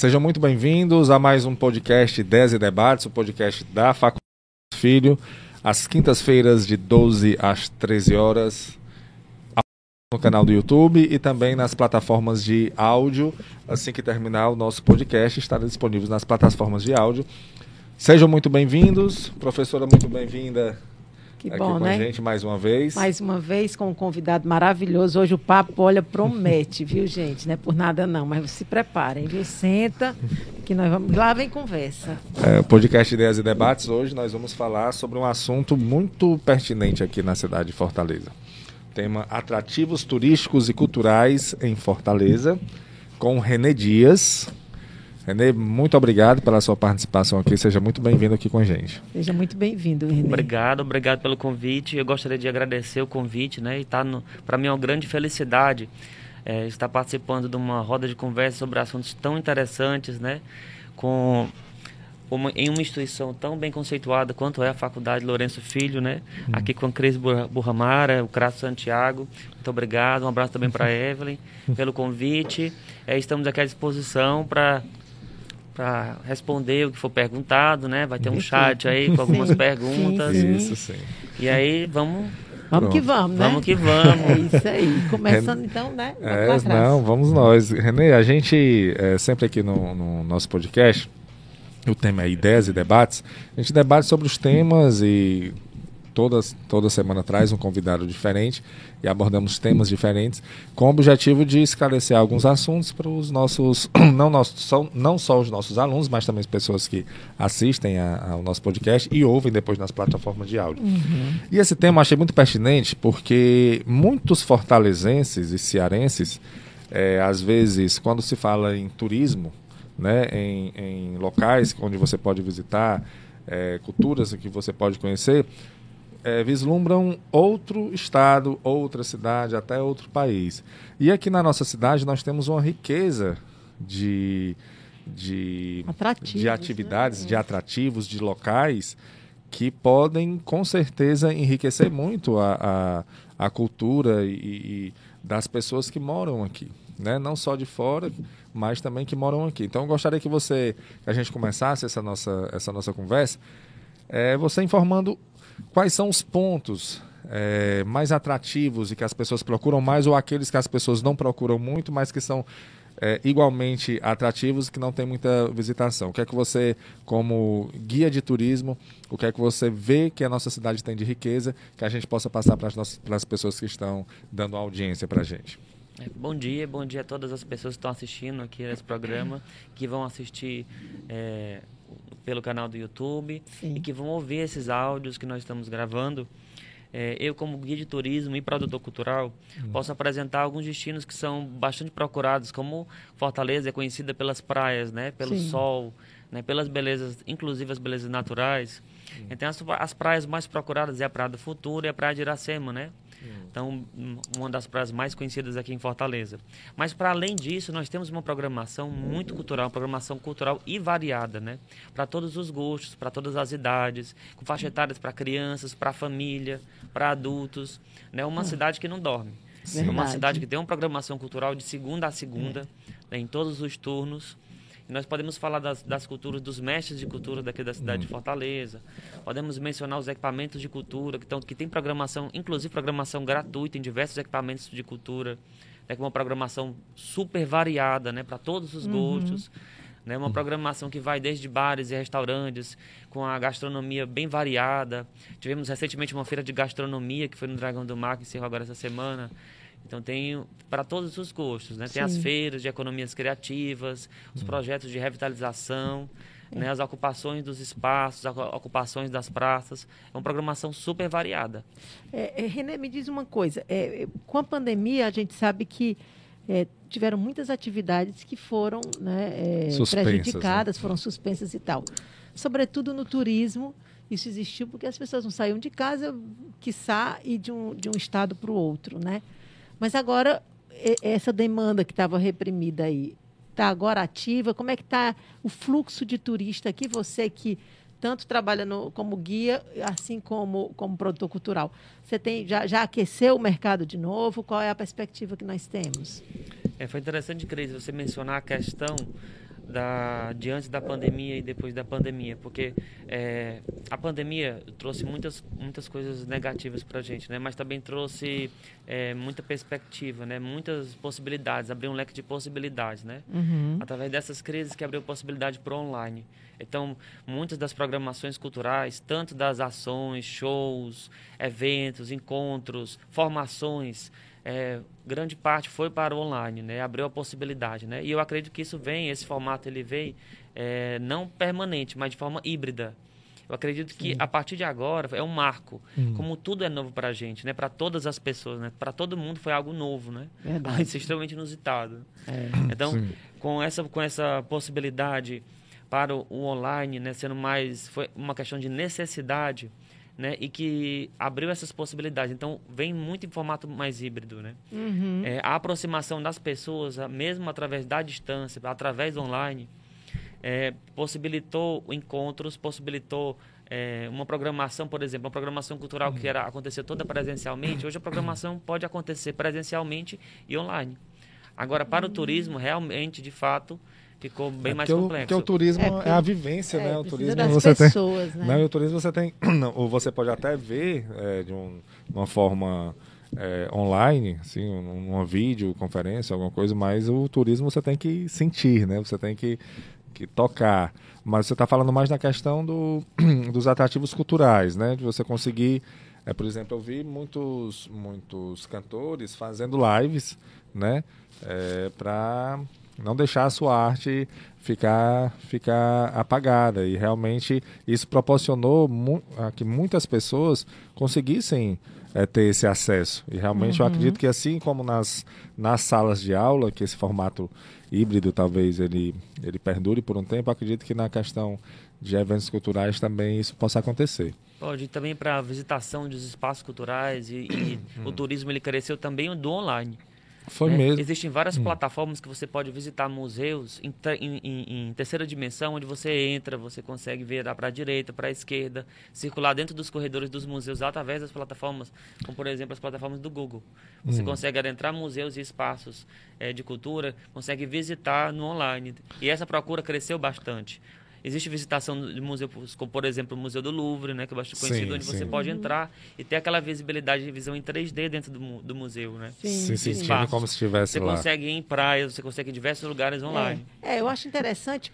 Sejam muito bem-vindos a mais um podcast 10 e Debates, o podcast da Faculdade Filho, às quintas-feiras de 12 às 13 horas, no canal do YouTube e também nas plataformas de áudio. Assim que terminar o nosso podcast, estará disponível nas plataformas de áudio. Sejam muito bem-vindos. Professora, muito bem-vinda Que aqui bom, com né? a gente mais uma vez. Mais uma vez com um convidado maravilhoso. Hoje o papo, olha, promete, viu, gente? Não é por nada não, mas se preparem, viu? Senta, que nós vamos. Lá vem conversa. É, o podcast Ideias e Debates, hoje nós vamos falar sobre um assunto muito pertinente aqui na cidade de Fortaleza. Tema Atrativos Turísticos e Culturais em Fortaleza, com Renê Dias. Renê, muito obrigado pela sua participação aqui. Seja muito bem-vindo aqui com a gente. Seja muito bem-vindo, Renê. Obrigado, obrigado pelo convite. Eu gostaria de agradecer o convite, né? E tá para mim é uma grande felicidade é, estar participando de uma roda de conversa sobre assuntos tão interessantes, né? Com uma, em uma instituição tão bem conceituada quanto é a Faculdade Lourenço Filho, né? Aqui com a Cris Burra- Burramara, o Crasso Santiago. Muito obrigado. Um abraço também para a Evelyn pelo convite. É, estamos aqui à disposição para para responder o que for perguntado, né? Vai ter um Sim. chat aí com algumas Sim. perguntas. Sim. Isso sim. E aí vamos, Vamos que Pronto. vamos, né? vamos que vamos. É isso aí. Começando então, né? É, não, vamos nós. Renê, a gente, é, sempre aqui no, no nosso podcast, o tema é ideias e debates, a gente debate sobre os temas e todas, toda semana traz um convidado diferente e abordamos temas diferentes com o objetivo de esclarecer alguns assuntos para os nossos, não, nossos só, não só os nossos alunos, mas também as pessoas que assistem a- ao nosso podcast e ouvem depois nas plataformas de áudio. E esse tema eu achei muito pertinente porque muitos fortalezenses e cearenses, eh, às vezes, quando se fala em turismo, né, em, em locais onde você pode visitar, eh, culturas que você pode conhecer, eh, vislumbram outro estado, outra cidade, até outro país. E aqui na nossa cidade nós temos uma riqueza de, de, Atrativos, de atividades, né? de atrativos, de locais que podem com certeza enriquecer muito a, a, a cultura e, e das pessoas que moram aqui. Né? Não só de fora, mas também que moram aqui. Então eu gostaria que você, que a gente começasse essa nossa, essa nossa conversa, é, você informando quais são os pontos é, mais atrativos e que as pessoas procuram mais, ou aqueles que as pessoas não procuram muito, mas que são é, igualmente atrativos que não tem muita visitação. O que é que você, como guia de turismo, o que é que você vê que a nossa cidade tem de riqueza, que a gente possa passar para as pessoas que estão dando audiência para a gente? É, Bom dia, bom dia a todas as pessoas que estão assistindo aqui esse programa, que vão assistir é, pelo canal do YouTube Sim. e que vão ouvir esses áudios que nós estamos gravando. É, eu, como guia de turismo e produtor cultural, posso apresentar alguns destinos que são bastante procurados, como Fortaleza é conhecida pelas praias, né, pelo Sim. sol, né, pelas belezas, inclusive as belezas naturais. Então, as, as praias mais procuradas é a Praia do Futuro e a Praia de Iracema, né? Então, um- uma das praias mais conhecidas aqui em Fortaleza. Mas, para além disso, nós temos uma programação muito cultural, uma programação cultural e variada, né? Para todos os gostos, para todas as idades, com faixa etárias para crianças, para família, para adultos. Né? Uma cidade que não dorme. É uma cidade que tem uma programação cultural de segunda a segunda, né, em todos os turnos. E nós podemos falar das, das culturas, dos mestres de cultura daqui da cidade de Fortaleza. Podemos mencionar os equipamentos de cultura, que, tão, que tem programação, inclusive programação gratuita em diversos equipamentos de cultura. Né, com uma programação super variada, né, para todos os gostos. Né, uma programação que vai desde bares e restaurantes, com a gastronomia bem variada. Tivemos recentemente uma feira de gastronomia, que foi no Dragão do Mar, que encerrou agora essa semana. Então tem para todos os gostos, né? Tem as Sim. feiras de economias criativas, os projetos de revitalização, né? as ocupações dos espaços, as ocupações das praças. É uma programação super variada. É, é, Renê, me diz uma coisa. é, é, com a pandemia, a gente sabe que é, tiveram muitas atividades que foram né, é, Suspensas, prejudicadas, foram suspensas e tal. Sobretudo no turismo, isso existiu porque as pessoas não saíam de casa, quiçá, e de um, de um estado para o outro, né? Mas agora, essa demanda que estava reprimida aí, está agora ativa? Como é que está o fluxo de turista aqui? Você que tanto trabalha no- como guia, assim como como produtor cultural. Você tem já, já aqueceu o mercado de novo? Qual é a perspectiva que nós temos? É, foi interessante, Cris, você mencionar a questão da, de antes da pandemia e depois da pandemia, porque é, a pandemia trouxe muitas, muitas coisas negativas para a gente, né? mas também trouxe é, muita perspectiva, né? muitas possibilidades, abriu um leque de possibilidades. Né? Uhum. Através dessas crises que abriu possibilidade para o online. Então, muitas das programações culturais, tanto das ações, shows, eventos, encontros, formações, é, grande parte foi para o online, né? Abriu a possibilidade, né? E eu acredito que isso vem, esse formato ele vem é, não permanente, mas de forma híbrida. Eu acredito que a partir de agora é um marco. Hum. Como tudo é novo para a gente, né? Para todas as pessoas, né? Para todo mundo foi algo novo, né? Verdade. Isso é extremamente inusitado. É. Então, Sim. com essa com essa possibilidade para o, o online, né, sendo mais foi uma questão de necessidade, né, e que abriu essas possibilidades. Então, vem muito em formato mais híbrido, né? Uhum. É, a aproximação das pessoas, mesmo através da distância, através do online, é, possibilitou encontros, possibilitou é, uma programação, por exemplo, uma programação cultural que era acontecer toda presencialmente. Hoje a programação pode acontecer presencialmente e online. Agora, para o turismo, realmente, de fato, ficou bem mais porque o, complexo. porque o turismo É, é, a vivência, É, né? O turismo das você tem. pessoas, né? Não, e o turismo você tem. não, ou você pode até ver é, de um- uma forma é, online, assim, um- uma videoconferência, alguma coisa, mas o turismo você tem que sentir, né? Você tem que, que tocar. Mas você está falando mais na questão do, dos atrativos culturais, né? De você conseguir. É, por exemplo, eu vi muitos, muitos cantores fazendo lives, né? para não deixar a sua arte ficar, ficar apagada. E realmente isso proporcionou mu a que muitas pessoas conseguissem eh, ter esse acesso. E realmente eu acredito que assim como nas, nas salas de aula, que esse formato híbrido talvez ele, ele perdure por um tempo, eu acredito que na questão de eventos culturais também isso possa acontecer. Pode ir também para a visitação dos espaços culturais e, e o turismo ele cresceu também do online. Foi né? mesmo. Existem várias plataformas que você pode visitar museus em, em- em- em terceira dimensão, onde você entra, você consegue ver para a direita, para a esquerda, circular dentro dos corredores dos museus através das plataformas, como por exemplo as plataformas do Google. Você consegue adentrar museus e espaços eh, de cultura, consegue visitar no online. E essa procura cresceu bastante. Existe visitação de museus, como por exemplo o Museu do Louvre, né, que é bastante Sim, conhecido, onde sim. você pode entrar e ter aquela visibilidade de visão em 3D dentro do, do museu, né? Sim, Se sim. sentindo como se estivesse Você lá. consegue ir em praias, você consegue ir em diversos lugares online. É, é, eu acho interessante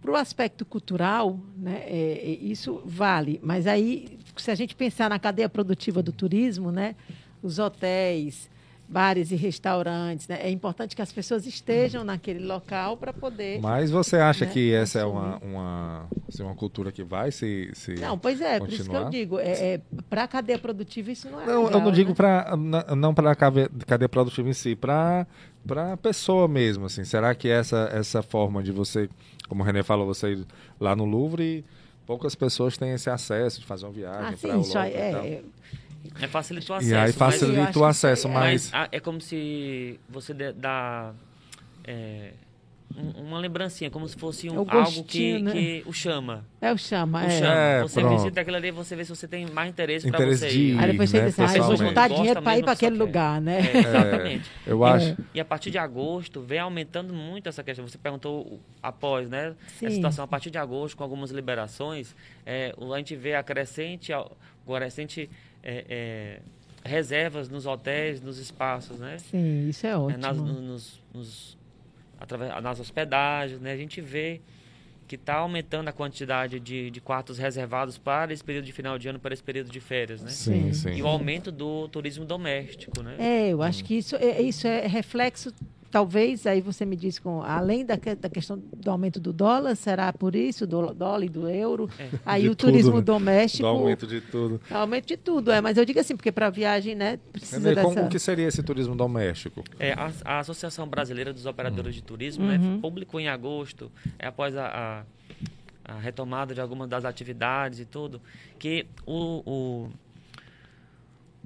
para o aspecto cultural, né, é, é, isso vale. Mas aí, se a gente pensar na cadeia produtiva do turismo, né, os hotéis, bares e restaurantes, né, é importante que as pessoas estejam naquele local para poder. Mas você acha né, que essa é uma, uma, assim, uma cultura que vai se. se... Não, pois é, por isso que eu continuar? digo, é, é, para a cadeia produtiva isso não é Não, eu legal, não digo né? para não para a cadeia produtiva em si, para para a pessoa mesmo, assim. Será que essa essa forma de você, como o René falou, você ir lá no Louvre, poucas pessoas têm esse acesso de fazer uma viagem Ah, para sim, o isso aí, Louvre é, é, É facilita o E acesso. aí mas- facilita o acesso, que- mas, Mas ah, é como se você dá é, um- uma lembrancinha, como se fosse um, É o algo gostinho, que, né? que o chama. é o chama, O é. chama. É, você pronto. visita aquilo ali e você vê se você tem mais interesse para Interesse você de ir. ir. Aí depois você né, diz, ah, eu vou juntar dinheiro para ir para aquele lugar, né? É, exatamente. eu acho. E a partir de agosto vem aumentando muito essa questão. Você perguntou após, né? Sim. A situação a partir de agosto, com algumas liberações, é, o- a gente vê a crescente, a crescente é, é, reservas nos hotéis, nos espaços, né? Sim, isso é É, ótimo. nas, no- nos, nos- através, nas hospedagens, né? A gente vê que está aumentando a quantidade de, de quartos reservados para esse período de final de ano, para esse período de férias, né? Sim, Sim. sim. E o aumento do turismo doméstico, né? É, eu acho que isso é, isso é reflexo, talvez, aí você me diz, com, além da, que- da questão do aumento do dólar, será por isso, do dólar e do euro? É. Aí De o tudo, turismo né? doméstico. Do aumento de tudo. aumento de tudo, é. Mas eu digo assim, porque para viagem, né, precisa como- dessa. o que seria esse turismo doméstico? É, a, a Associação Brasileira dos Operadores de Turismo Uhum. né, publicou em agosto, é, após a, a, a retomada de algumas das atividades e tudo, que o, o,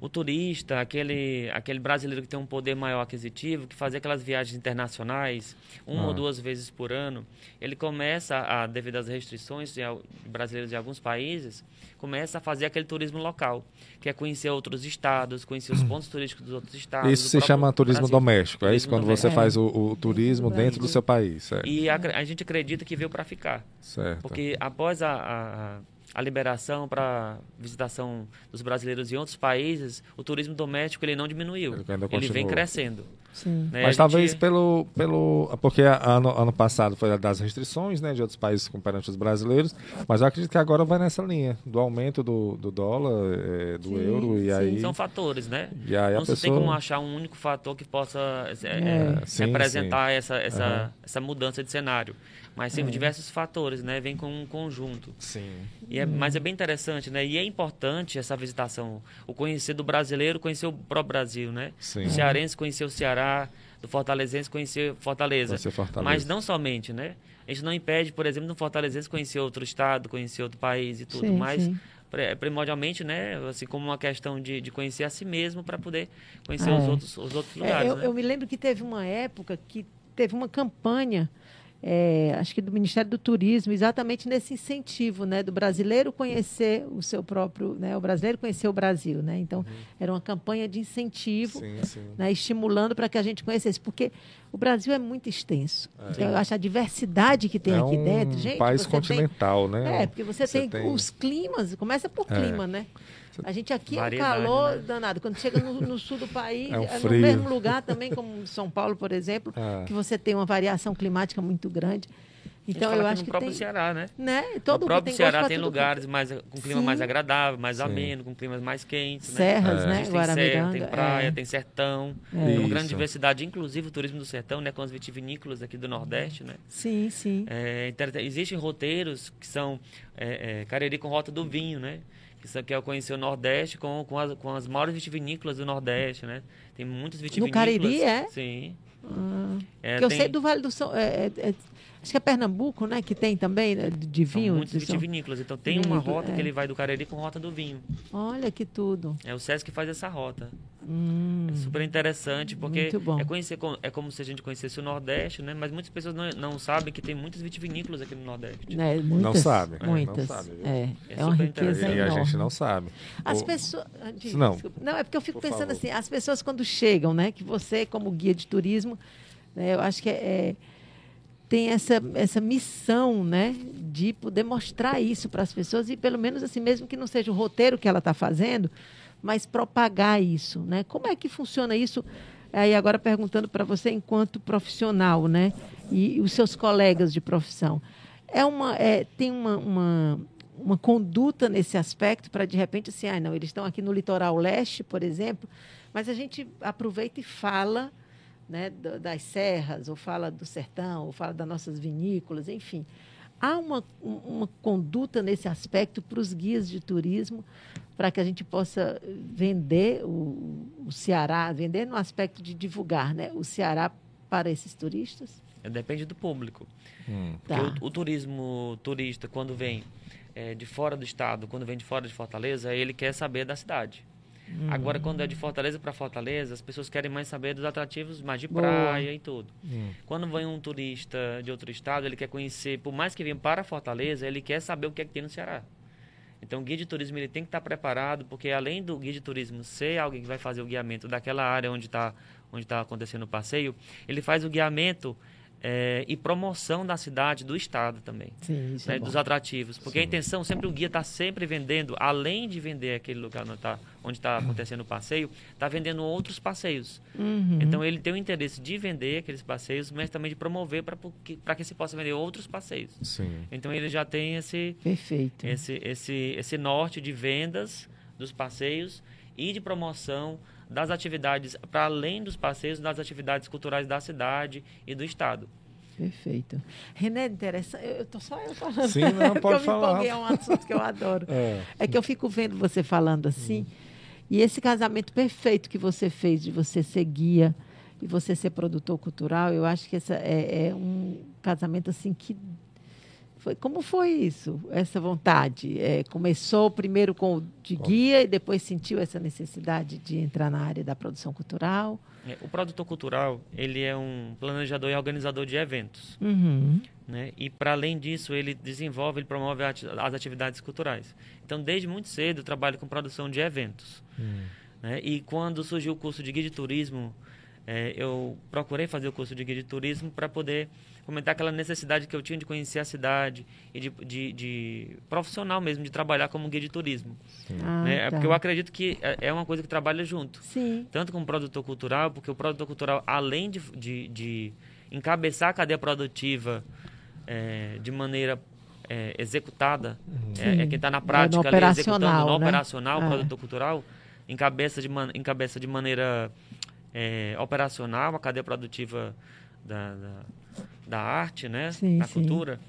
o turista, aquele, aquele brasileiro que tem um poder maior aquisitivo, que fazia aquelas viagens internacionais uma Ah. ou duas vezes por ano, ele começa, a, devido às restrições de al- brasileiros de alguns países, começa a fazer aquele turismo local, que é conhecer outros estados, conhecer os pontos turísticos dos outros estados. Isso se chama turismo Brasil. doméstico, é isso? Turismo Quando você doméstico. faz o, o turismo do dentro do seu país. É. E acre- a, gente acredita que veio para ficar. Certo. Porque após a, a, a liberação para visitação dos brasileiros em outros países, o turismo doméstico ele não diminuiu. Ele ainda Ele vem crescendo. Sim. né? Mas A talvez gente- pelo, pelo. Porque ano, ano passado foi das restrições, né? De outros países perante os brasileiros. Mas eu acredito que agora vai nessa linha do aumento do, do dólar, eh, do Sim, euro, e sim. aí. São fatores, né? E aí a não se tem pessoa- como achar um único fator que possa é, É. é, Sim, representar essa, essa, Aham. essa mudança de cenário. Mas tem É. diversos fatores, né? Vem com um conjunto. Sim. E é, mas é bem interessante, né? E é importante essa visitação, o conhecer do brasileiro, conhecer o próprio Brasil, né? Sim. Do cearense conhecer o Ceará, do fortalezense conhecer Fortaleza. Conhecer Fortaleza. Mas não somente, né? A gente não impede, por exemplo, do fortalezense conhecer outro estado, conhecer outro país e tudo, Sim, mas sim. primordialmente, né? Assim como uma questão de, de conhecer a si mesmo para poder conhecer É. os outros, os outros É, lugares. eu, né? eu me lembro que teve uma época que teve uma campanha, é, acho que do Ministério do Turismo, exatamente nesse incentivo, né, do brasileiro conhecer o seu próprio, né, o brasileiro conhecer o Brasil, né? Então era uma campanha de incentivo, Sim, sim. né, estimulando para que a gente conhecesse, porque o Brasil é muito extenso. Então eu acho a diversidade que tem é aqui um dentro, gente. país você tem- continental, né? é, porque você, Você tem, tem- os climas, começa por É. clima, né? A gente aqui Variedade, é um calor né? danado. Quando chega no, no sul do país, É um é no mesmo lugar também, como São Paulo, por exemplo, É. que você tem uma variação climática muito grande. Então eu acho no que próprio tem, Ceará, né? né? Todo no próprio tem Ceará tem lugares mais, com clima Sim. mais agradável, mais Sim. ameno, com climas mais quentes. né? Serras, É. A né? gente tem serra, tem praia, é. tem sertão. É. Tem uma Isso. grande diversidade, inclusive o turismo do sertão, né? Com as vitivinícolas aqui do Nordeste, né? Sim, sim. É, existem roteiros que são é, é, Cariri com rota do vinho, né? Que, são, que é o conhecer o Nordeste com, com, as, com as maiores vitivinícolas do Nordeste, né? Tem muitas vitivinícolas. Cariri, é? Sim. Ah, É, porque eu tem- sei do Vale do São... é- é- é- acho que é Pernambuco, né? Que tem também, né, de São vinho. muitas São- vitivinícolas. Então tem uma rota é. que ele vai do Cariri com rota do vinho. Olha que tudo. É o SESC que faz essa rota. Hum, É super interessante, porque é conhecer co- é como se a gente conhecesse o Nordeste, né? Mas muitas pessoas não, não sabem que tem muitas vitivinícolas aqui no Nordeste. né, muitas, sabe, é, não Muitas. sabe, é, É é uma super riqueza interessante. E a gente não sabe. As O- pessoas. ah, Não. não, é porque eu fico Por pensando favor. assim, as pessoas quando chegam, né? Que você, como guia de turismo, né, eu acho que é, é- tem essa, essa missão, né? De poder mostrar isso para as pessoas e pelo menos assim, mesmo que não seja o roteiro que ela está fazendo, mas propagar isso, né? Como é que funciona isso? Aí agora perguntando para você enquanto profissional, né? E, os seus colegas de profissão. É uma, é, tem uma, uma, uma conduta nesse aspecto para de repente assim, ah, não, eles estão aqui no litoral leste, por exemplo, mas a gente aproveita e fala né, da- das serras, ou fala do sertão, ou fala das nossas vinícolas, enfim. Há uma, um- uma conduta nesse aspecto para os guias de turismo, para que a gente possa vender o, o Ceará, vender no aspecto de divulgar né, o Ceará para esses turistas? É, Depende do público. Hum, Tá. O, o turismo turista, quando vem é, de fora do estado, quando vem de fora de Fortaleza, ele quer saber da cidade. Hum. Agora, quando é de Fortaleza para Fortaleza, as pessoas querem mais saber dos atrativos mais de Boa. praia e tudo. hum. Quando vem um turista de outro estado, ele quer conhecer, por mais que venha para Fortaleza, ele quer saber o que é que tem no Ceará. Então, o guia de turismo ele tem que estar preparado, porque além do guia de turismo ser alguém que vai fazer o guiamento daquela área onde está onde tá acontecendo o passeio, ele faz o guiamento eh, e promoção da cidade, do estado também Sim, né, é dos atrativos. Porque a intenção, sempre o guia está sempre vendendo, além de vender aquele lugar onde está onde tá acontecendo o passeio, está vendendo outros passeios. Uhum. Então ele tem o interesse de vender aqueles passeios, mas também de promover para que, pra que se possa vender outros passeios. Sim. Então ele já tem esse, Perfeito. esse, esse, esse norte de vendas dos passeios e de promoção das atividades, para além dos passeios, das atividades culturais da cidade e do estado. Perfeito. René, interessante. Eu estou só eu falando. Sim, não, pode eu falar. é um assunto que eu adoro. É. É que eu fico vendo você falando assim. E esse casamento perfeito que você fez de você ser guia e você ser produtor cultural, eu acho que essa é, é um casamento assim que Foi, como foi isso, essa vontade? É, começou primeiro com de guia e depois sentiu essa necessidade de entrar na área da produção cultural? É, o produtor cultural, ele é um planejador e organizador de eventos. Uhum. Né? E, para além disso, ele desenvolve, ele promove as atividades culturais. Então, desde muito cedo, eu trabalho com produção de eventos. Hum. Né? E quando surgiu o curso de guia de turismo, é, eu procurei fazer o curso de guia de turismo para poder comentar aquela necessidade que eu tinha de conhecer a cidade e de, de, de profissional mesmo, de trabalhar como guia de turismo. Ah, né? É tá. Porque eu acredito que é é uma coisa que trabalha junto. Sim. Tanto com o produtor cultural, porque o produtor cultural, além de, de, de encabeçar a cadeia produtiva é, de maneira é, executada, é, é quem está na prática ali, executando operacional, no né? operacional, o É. produtor cultural, encabeça de, man, encabeça de maneira é, operacional a cadeia produtiva da, da, da arte, né? Sim, da sim. cultura.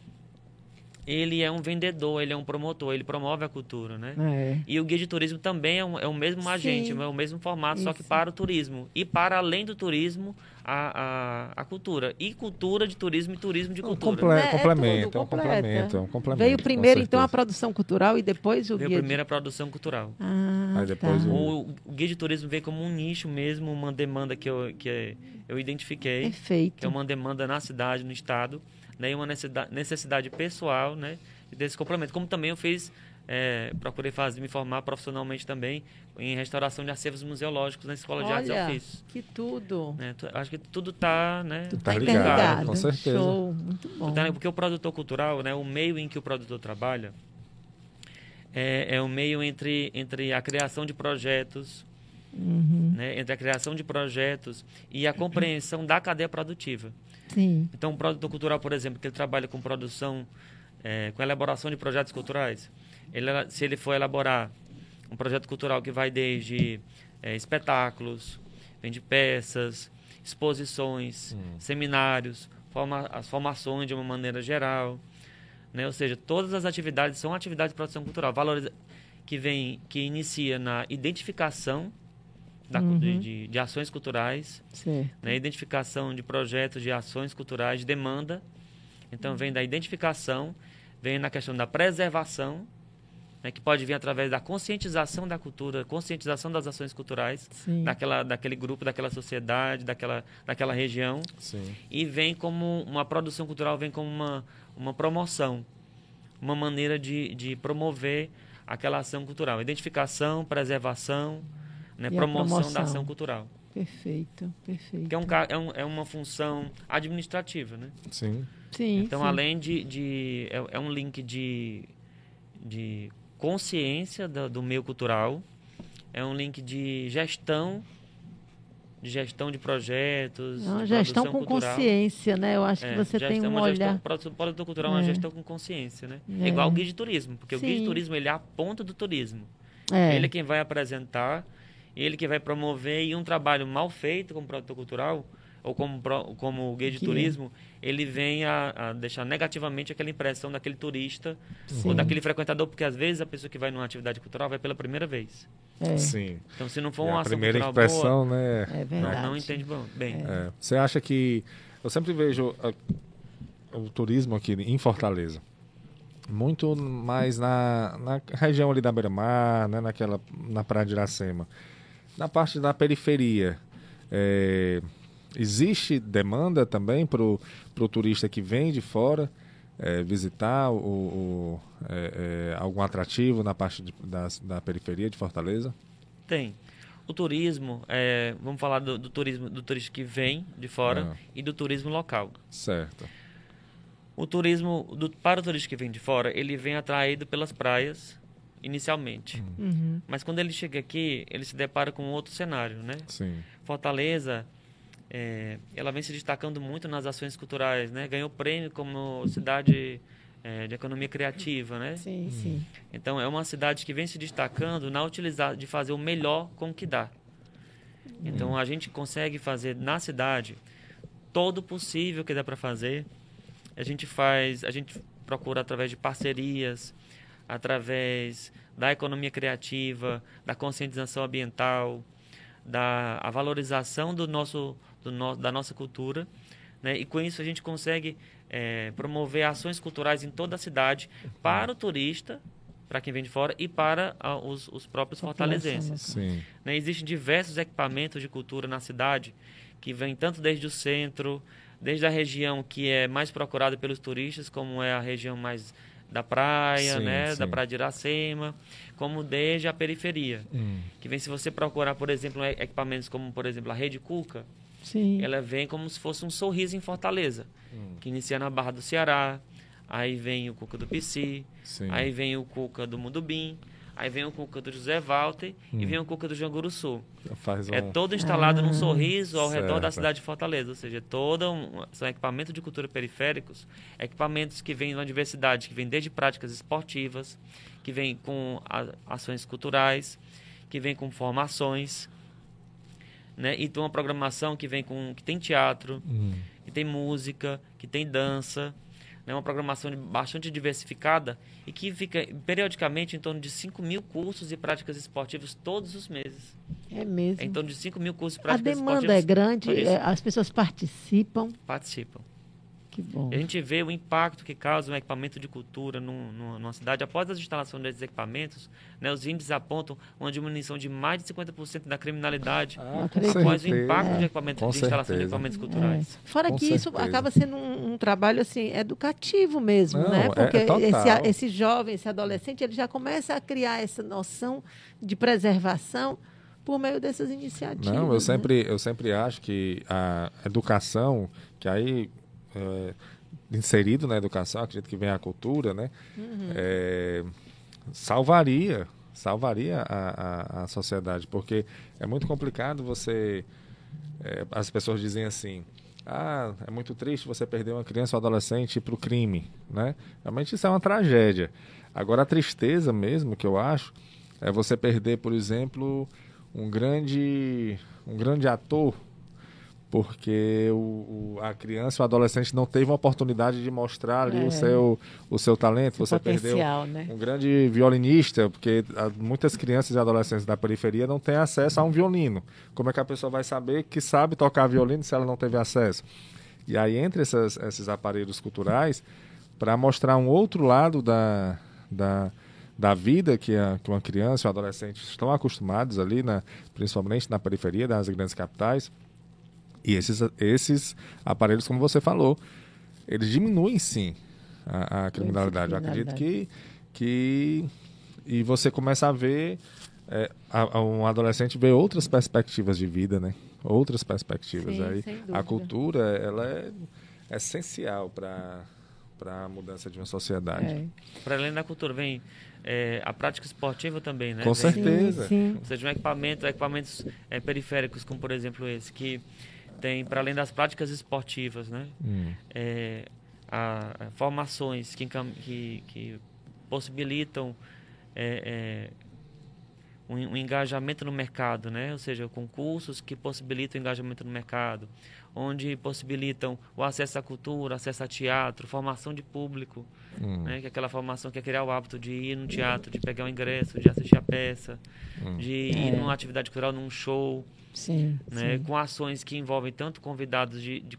Ele é um vendedor, ele é um promotor, ele promove a cultura, né? É. E o guia de turismo também é, um, é o mesmo Sim. agente, é o mesmo formato, só que Isso. para o turismo. E para além do turismo, a, a, a cultura. E cultura de turismo e turismo de Um cultura. comple- É, é complemento, tudo, é um completa. complemento, é um complemento. Veio primeiro, então, a produção cultural e depois o Veio guia. de- primeiro a produção cultural. Ah, Aí depois tá. o- O, o guia de turismo veio como um nicho mesmo, uma demanda que eu, que eu identifiquei, Perfeito. que é uma demanda na cidade, no estado, né, e uma necessidade, necessidade pessoal, né, desse complemento. Como também eu fiz, é, procurei fazer, me formar profissionalmente também em restauração de acervos museológicos na Escola de Artes e Olha, Ofícios. que tudo. né. Tu- Acho que tudo está, né, Tudo Tá tá ligado, interligado. com certeza. Show, muito bom. Tudo tá- porque o produtor cultural, né, o meio em que o produtor trabalha, é, é o meio entre, entre a criação de projetos, Uhum. né, entre a criação de projetos e a compreensão da cadeia produtiva. Sim. Então, o produtor cultural, por exemplo, que ele trabalha com produção, é, com elaboração de projetos culturais, ele, se ele for elaborar um projeto cultural que vai desde é, espetáculos, vem de peças, exposições, seminários, forma, as formações de uma maneira geral, né? ou seja, todas as atividades são atividades de produção cultural, valoriza, que vem, que inicia na identificação da, cu- de, de- de ações culturais, Certo. né, identificação de projetos de ações culturais de demanda. Então, vem da identificação, vem na questão da preservação, né, que pode vir através da conscientização da cultura, conscientização das ações culturais, Sim. daquela, daquele grupo, daquela sociedade, daquela, daquela região. Sim. E vem como uma produção cultural, vem como uma, uma promoção, uma maneira de, de promover aquela ação cultural. Identificação, preservação, né, E a promoção, da promoção. ação cultural. Perfeito, perfeito. Que é, um, é, um, é uma função administrativa, né? Sim. Sim, Então, sim. além de... de é, é um link de, de consciência da- do meio cultural, é um link de gestão, de gestão de projetos, É uma de gestão com cultural. consciência, né? Eu acho É, que você gestão- tem é um uma olhar. Gestão, produtor cultural é uma É. gestão com consciência, né? É. É igual o guia de turismo, porque o guia de Sim. turismo ele é a ponta do turismo. É. Ele é quem vai apresentar, ele que vai promover e um trabalho mal feito como produtor cultural ou como, como guia de Guia. turismo, ele vem a, a deixar negativamente aquela impressão daquele turista Sim. ou daquele frequentador, porque às vezes a pessoa que vai numa atividade cultural vai pela primeira vez. É, Sim. Então, se não for É uma a ação primeira cultural impressão, boa, né? é não, verdade. não entende bom, bem. É. Você acha que. Eu sempre vejo ah, o turismo aqui em Fortaleza. Muito mais na, na região ali da Beira-Mar, né? Naquela, na Praia de Iracema. Na parte da periferia. é, existe demanda também para o turista que vem de fora é, visitar o, o- é, é, algum atrativo na parte de- da, da periferia de Fortaleza? Tem. O turismo, é, vamos falar do, do turismo do turista que vem de fora Ah. e do turismo local. Certo. O turismo, do, para o turista que vem de fora, ele vem atraído pelas praias inicialmente. Uhum. Mas quando ele chega aqui, ele se depara com outro cenário, né? Sim. Fortaleza, é, ela vem se destacando muito nas ações culturais, né? Ganhou prêmio como cidade é, de economia criativa, né? Sim, sim. Então é uma cidade que vem se destacando na utilizar de fazer o melhor com o que dá. Então a gente consegue fazer na cidade todo o possível que dá para fazer. A gente faz, a gente procura através de parcerias, através da economia criativa, da conscientização ambiental, da a valorização do nosso, do no, da nossa cultura, Né? E com isso a gente consegue é, promover ações culturais em toda a cidade para o turista, para quem vem de fora e para ah, os, os, próprios fortalezenses. Sim. Né? Existem diversos equipamentos de cultura na cidade que vêm tanto desde o centro, desde a região que é mais procurada pelos turistas, como é a região mais da praia, sim, né, sim. da praia de Iracema, como desde a periferia. Hum. Que vem se você procurar, por exemplo, equipamentos como, por exemplo, a Rede Cuca, sim. ela vem como se fosse um sorriso em Fortaleza, hum. que inicia na Barra do Ceará, aí vem o Cuca do Pici, aí vem o Cuca do Mundubim, Aí vem o cuca do José Walter hum. e vem o cuca do Janguru Um... É todo instalado ah, num sorriso ao certo. redor da cidade de Fortaleza. Ou seja, todo um, são equipamentos de cultura periféricos, equipamentos que vêm na diversidade, que vêm desde práticas esportivas, que vêm com a, ações culturais, que vêm com formações. Né? E tem uma programação que vem com. que tem teatro, hum. que tem música, que tem dança né, uma programação bastante diversificada e que fica periodicamente em torno de 5 mil cursos e práticas esportivas todos os meses. É mesmo. É em torno de 5 mil cursos e práticas esportivas. A demanda é grande, é, as pessoas participam. Participam. Que bom. A gente vê o impacto que causa um equipamento de cultura num, numa cidade. Após a instalação desses equipamentos, né, os índices apontam uma diminuição de mais de 50% da criminalidade ah, após o impacto de, equipamento, de instalação de equipamentos culturais. É. Fora com que certeza. isso acaba sendo um, um, trabalho assim educativo mesmo, Não, né? É, Porque é, esse, esse jovem, esse adolescente, ele já começa a criar essa noção de preservação por meio dessas iniciativas. Não, eu né? sempre eu sempre acho que a educação, que aí é, inserido na educação, acredito que vem a cultura, né? Uhum. É, salvaria, salvaria a, a, a, sociedade, porque é muito complicado você. É, as pessoas dizem assim. Ah, é muito triste você perder uma criança ou adolescente para o crime, né? Realmente isso é uma tragédia. Agora a tristeza mesmo que eu acho é você perder, por exemplo, um grande um grande ator porque o, o, a criança, o adolescente não teve uma oportunidade de mostrar ali é. o, seu, o seu talento. Você perdeu né? um grande violinista, porque muitas crianças e adolescentes da periferia não têm acesso a um violino. Como é que a pessoa vai saber que sabe tocar violino se ela não teve acesso? E aí, entre essas, esses aparelhos culturais, para mostrar um outro lado da, da, da vida que, a, que uma criança e um adolescente estão acostumados ali, na, principalmente na periferia das grandes capitais, e esses, esses aparelhos, como você falou, eles diminuem sim a, a criminalidade. Eu acredito que, que. E você começa a ver. É, a, a um adolescente vê outras perspectivas de vida, né? Outras perspectivas. Sim, Aí a cultura ela é essencial para para a mudança de uma sociedade. É. Para além da cultura, vem é, a prática esportiva também, né? Com vem, certeza. Sim, sim. Ou seja, um equipamento, equipamentos é, periféricos, como por exemplo esse, que tem, para além das práticas esportivas, né? Hum. É, a, a formações que, que, que possibilitam é, é, um, um, engajamento no mercado, né? Ou seja, concursos que possibilitam o engajamento no mercado, onde possibilitam o acesso à cultura, acesso a teatro, formação de público, hum. né? Que é aquela formação que é criar o hábito de ir no teatro, de pegar o ingresso, de assistir a peça, hum. de ir é. numa atividade cultural, num show. Sim, né, sim. com ações que envolvem tanto convidados de, de,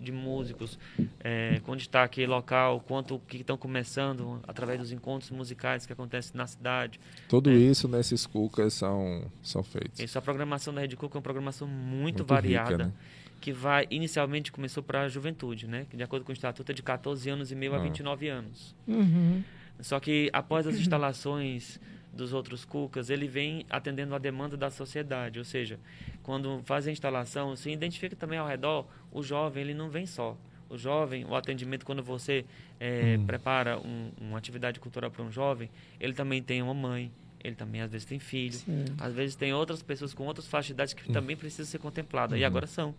de músicos é, com destaque local, quanto que estão começando através dos encontros musicais que acontecem na cidade. Tudo né. isso nesses Cucas são, são feitos. Isso, a programação da Rede Cuca é uma programação muito, muito variada. Rica, né? Que vai, inicialmente começou para a juventude, né? Que de acordo com o estatuto é de 14 anos e meio ah. a 29 anos. Uhum. Só que após as instalações dos outros cucas, ele vem atendendo a demanda da sociedade, ou seja, quando faz a instalação, se identifica também ao redor, o jovem ele não vem só. O jovem, o atendimento, quando você é, hum. prepara um, uma atividade cultural para um jovem, ele também tem uma mãe, ele também às vezes tem filho, Sim. às vezes tem outras pessoas com outras faixas de idade que hum. também precisam ser contempladas, uhum. e agora são.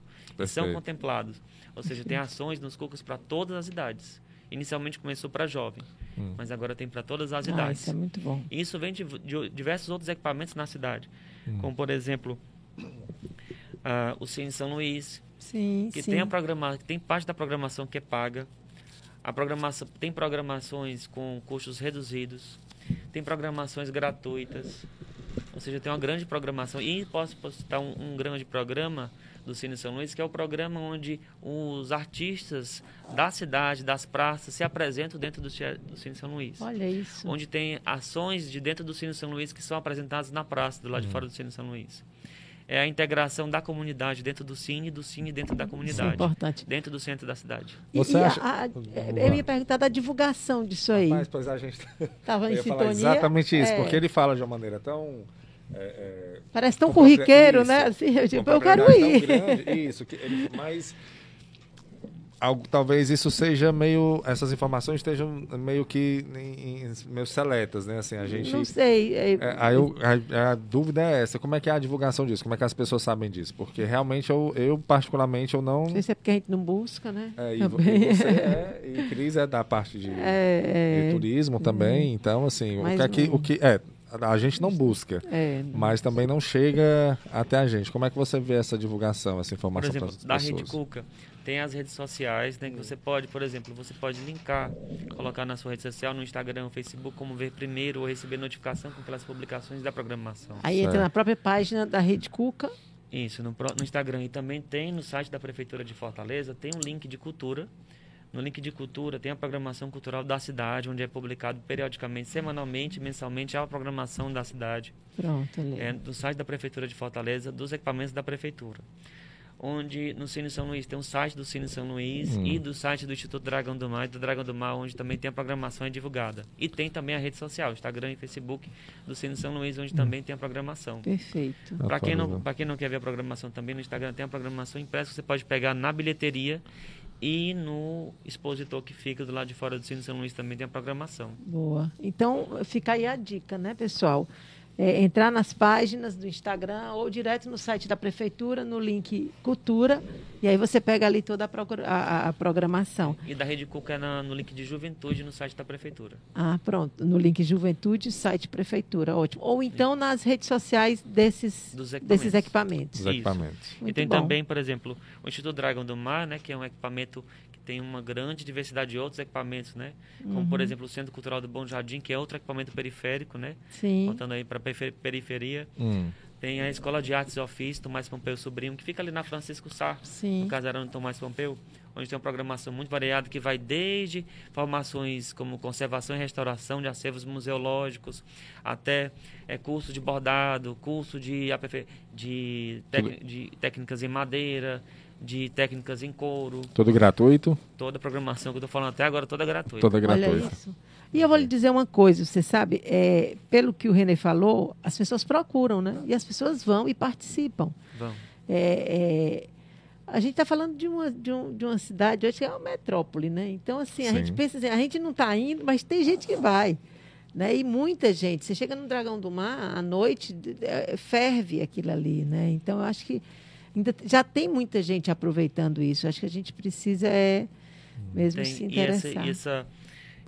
São contemplados. Ou seja, tem ações nos cucas para todas as idades. Inicialmente começou para jovem, hum. mas agora tem para todas as ah, idades. Isso é muito bom. isso vem de, de diversos outros equipamentos na cidade, hum. como por exemplo uh, o Cine São Luís, sim, que sim. tem a programa, tem parte da programação que é paga. A programação tem programações com custos reduzidos, tem programações gratuitas. Ou seja, tem uma grande programação. E posso citar um, um grande programa do Cine São Luís, que é o programa onde os artistas da cidade, das praças, se apresentam dentro do, do Cine São Luís. Olha isso. Onde tem ações de dentro do Cine São Luís que são apresentadas na praça, do lado Uhum. de fora do Cine São Luís. É a integração da comunidade dentro do Cine e do Cine dentro da Isso é comunidade. importante. Dentro do centro da cidade. E, Você e a- acha- a- Vamos eu lá. ia perguntar da divulgação disso aí. Mas, pois a gente Estava eu em sintonia. exatamente isso, É. porque ele fala de uma maneira tão. É, é, Parece tão isso, né? Assim, eu, tipo, eu quero ir. grande, isso, que ele, mas algo, talvez isso seja meio. Essas informações estejam meio que em, em- meio seletas, né? Assim, a gente. Não sei. é, É, aí eu- a, a dúvida é essa, como é que é a divulgação disso? Como é que as pessoas sabem disso? Porque realmente eu, eu particularmente, eu não... Não sei se é porque a gente não busca, né? É, e, Também. você é, e Cris é da parte de, É, de é, turismo também, então assim, o Mas que, é que, o que é, a gente não busca, é, mas também não chega até a gente. Como é que você vê essa divulgação, essa Por informação exemplo, para as da? Rede Cuca, tem as redes sociais, né, que você pode, por exemplo, você pode linkar, colocar na sua rede social, no Instagram, no Facebook, como ver primeiro ou receber notificação com aquelas publicações da programação. Aí entra Certo. na própria página da Rede Cuca. Isso, no, no Instagram e também tem no site da Prefeitura de Fortaleza, tem um link de cultura. No link de cultura tem a programação cultural da cidade, onde é publicado periodicamente, semanalmente, mensalmente, a programação da cidade. Pronto, ali. é, do site da Prefeitura de Fortaleza, dos equipamentos da Prefeitura. Onde no Cine São Luís tem o site do Cine São Luís Hum. e do site do Instituto Dragão do Mar e do Dragão do Mar, onde também tem a programação é divulgada. E tem também a rede social, Instagram e Facebook do Cine São Luís, onde também tem a programação. Perfeito. Para quem, não, quem não quer ver a programação também, no Instagram tem a programação impressa, que você pode pegar na bilheteria e no expositor que fica do lado de fora do Cine São Luís também tem a programação. Boa. Então, fica aí a dica, né, pessoal? É, entrar nas páginas do Instagram ou direto no site da Prefeitura, no link Cultura, e aí você pega ali toda a, a- a programação. E da Rede Cuca é na- no link de juventude no site da Prefeitura. Ah, pronto. No link Juventude, site Prefeitura. Ótimo. Ou então nas redes sociais desses, Dos equipamentos. desses equipamentos. Os Isso. equipamentos. E tem bom. também, por exemplo, o Instituto Dragão do Mar, né, que é um equipamento tem uma grande diversidade de outros equipamentos, né? Como, Uhum. por exemplo, o Centro Cultural do Bom Jardim, que é outro equipamento periférico, né? Sim. Voltando aí para periferia. Hum. Tem a Escola de Artes e Ofício, Tomás Pompeu Sobrinho, que fica ali na Francisco Sá, Sim. no casarão de Tomás Pompeu, onde tem uma programação muito variada que vai desde formações como conservação e restauração de acervos museológicos, até é, curso de bordado, curso de, de, tec- de técnicas em madeira, de técnicas em couro, Tudo gratuito, toda a programação que eu estou falando até agora toda gratuita. toda Olha gratuita. isso. E eu vou lhe dizer uma coisa, você sabe, é, pelo que o René falou, as pessoas procuram, né? E as pessoas vão e participam. Vamos. É, é, a gente está falando de uma, de, um- de uma cidade hoje que é uma metrópole, né? Então, assim, a Sim. gente pensa assim, a gente não está indo, mas tem gente que vai. Né? E muita gente. Você chega no Dragão do Mar, à noite, é, ferve aquilo ali, né? Então, eu acho que ainda já tem muita gente aproveitando isso. Acho que a gente precisa é mesmo Tem, se e, essa, interessar. e, essa,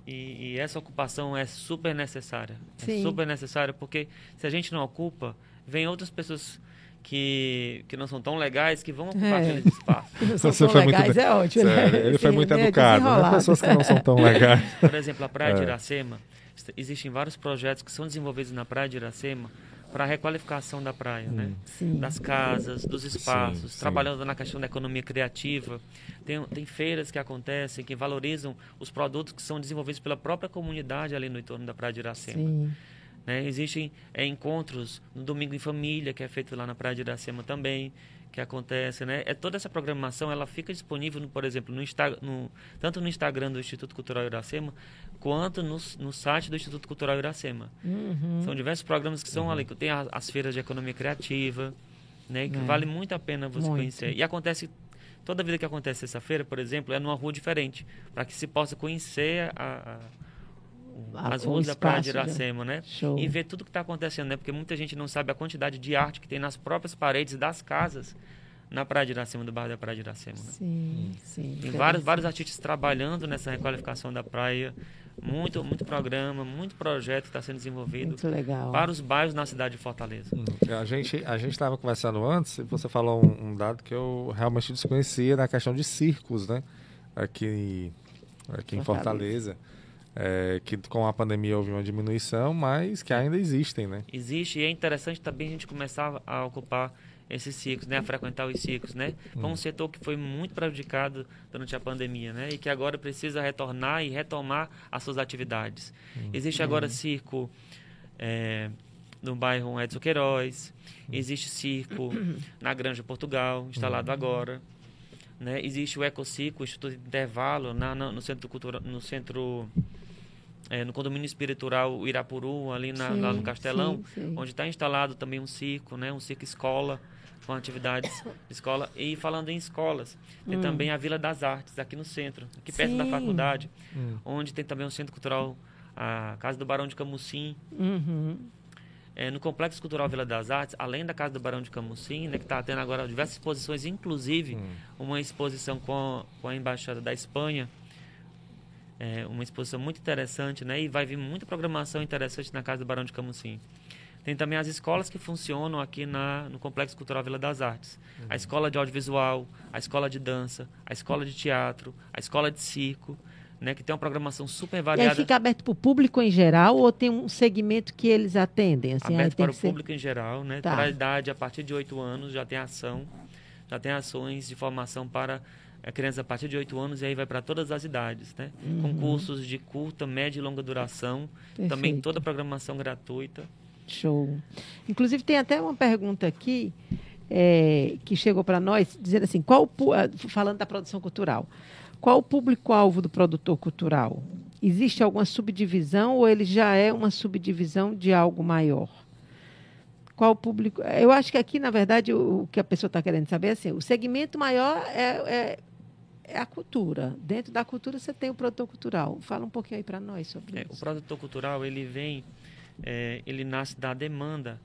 e, e essa ocupação é super necessária. Sim. É super necessária porque se a gente não ocupa, vem outras pessoas que, que não são tão legais que vão ocupar É. aqueles espaços. Que não são Você tão foi muito legais, bem- é ótimo, Sério, né? ele foi Sim, muito educado, né? desenrolado. Pessoas que não são tão legais. Por exemplo, a Praia de É. Iracema, est- existem vários projetos que são desenvolvidos na Praia de Iracema para a requalificação da praia, né? Sim. das casas, dos espaços, sim. trabalhando na questão da economia criativa. Tem, tem feiras que acontecem que valorizam os produtos que são desenvolvidos pela própria comunidade ali no entorno da Praia de Iracema. Sim. né? Existem é, encontros no Domingo em Família, que é feito lá na Praia de Iracema também, que acontece, né? É toda essa programação, ela fica disponível, no, por exemplo, no, Insta, no tanto no Instagram do Instituto Cultural Iracema, quanto no, no site do Instituto Cultural Iracema. Uhum. São diversos programas que são ali, que tem a- as feiras de economia criativa, né? Que É. vale muito a pena você Muito. conhecer. E acontece toda vida que acontece essa feira, por exemplo, é numa rua diferente, para que se possa conhecer a- A- as ruas da Praia de Iracema, né? Show. E ver tudo que está acontecendo, né? Porque muita gente não sabe a quantidade de arte que tem nas próprias paredes das casas na Praia de Iracema, do bairro da Praia de Iracema. Né? Sim, sim. Tem vários, vários artistas trabalhando nessa requalificação da praia, muito, muito programa, muito projeto que está sendo desenvolvido Muito legal. para os bairros na cidade de Fortaleza. A gente a gente estava conversando antes e você falou um, um dado que eu realmente desconhecia na questão de circos, né? Aqui, aqui em Fortaleza. É, que com a pandemia houve uma diminuição, mas que ainda existem, né? Existe e é interessante também a gente começar a ocupar esses ciclos, né, a frequentar os ciclos, né? Foi um setor que foi muito prejudicado durante a pandemia, né? E que agora precisa retornar e retomar as suas atividades. Existe agora circo é, no bairro Edson Queiroz, existe circo na Granja Portugal, instalado agora. Né? Existe o Ecocirco, o Instituto de Intervalo, na, na- no centro cultural, no centro é, no condomínio espiritual Irapuru, ali na, Sim, lá no Castelão, sim, sim. onde está instalado também um circo, né? um circo escola, com atividades de escola. E falando em escolas, tem também a Vila das Artes, aqui no centro, aqui perto da Hum. Faculdade, onde tem também um centro cultural, a Casa do Barão de Camusim, Uhum. é, no Complexo Cultural Vila das Artes, além da Casa do Barão de Camusim, né, que está tendo agora diversas exposições, inclusive uma exposição com, com a Embaixada da Espanha, é, uma exposição muito interessante, né, e vai vir muita programação interessante na Casa do Barão de Camusim. Tem também as escolas que funcionam aqui na, no Complexo Cultural Vila das Artes. A Escola de Audiovisual, a Escola de Dança, a Escola de Teatro, a Escola de Circo, né, que tem uma programação super E aí variada. fica aberto para o público em geral ou tem um segmento que eles atendem? Assim, aí aberto tem para o ser- público em geral, né? Tá. Para a idade a partir de 8 anos já tem ação, já tem ações de formação para eh, crianças a partir de 8 anos e aí vai para todas as idades, né? Com cursos de curta, média e longa duração, também Uhum. Perfeito. toda a programação gratuita. Show. Inclusive, tem até uma pergunta aqui é, que chegou para nós, dizendo assim, qual, ah, falando da produção cultural, qual o público-alvo do produtor cultural? Existe alguma subdivisão ou ele já é uma subdivisão de algo maior? Qual o público? Eu acho que aqui, na verdade, o, o que a pessoa está querendo saber é assim, o segmento maior é, é, é a cultura. Dentro da cultura você tem o produtor cultural. Fala um pouquinho aí para nós sobre É, o isso. produtor cultural ele vem, é, ele nasce da demanda,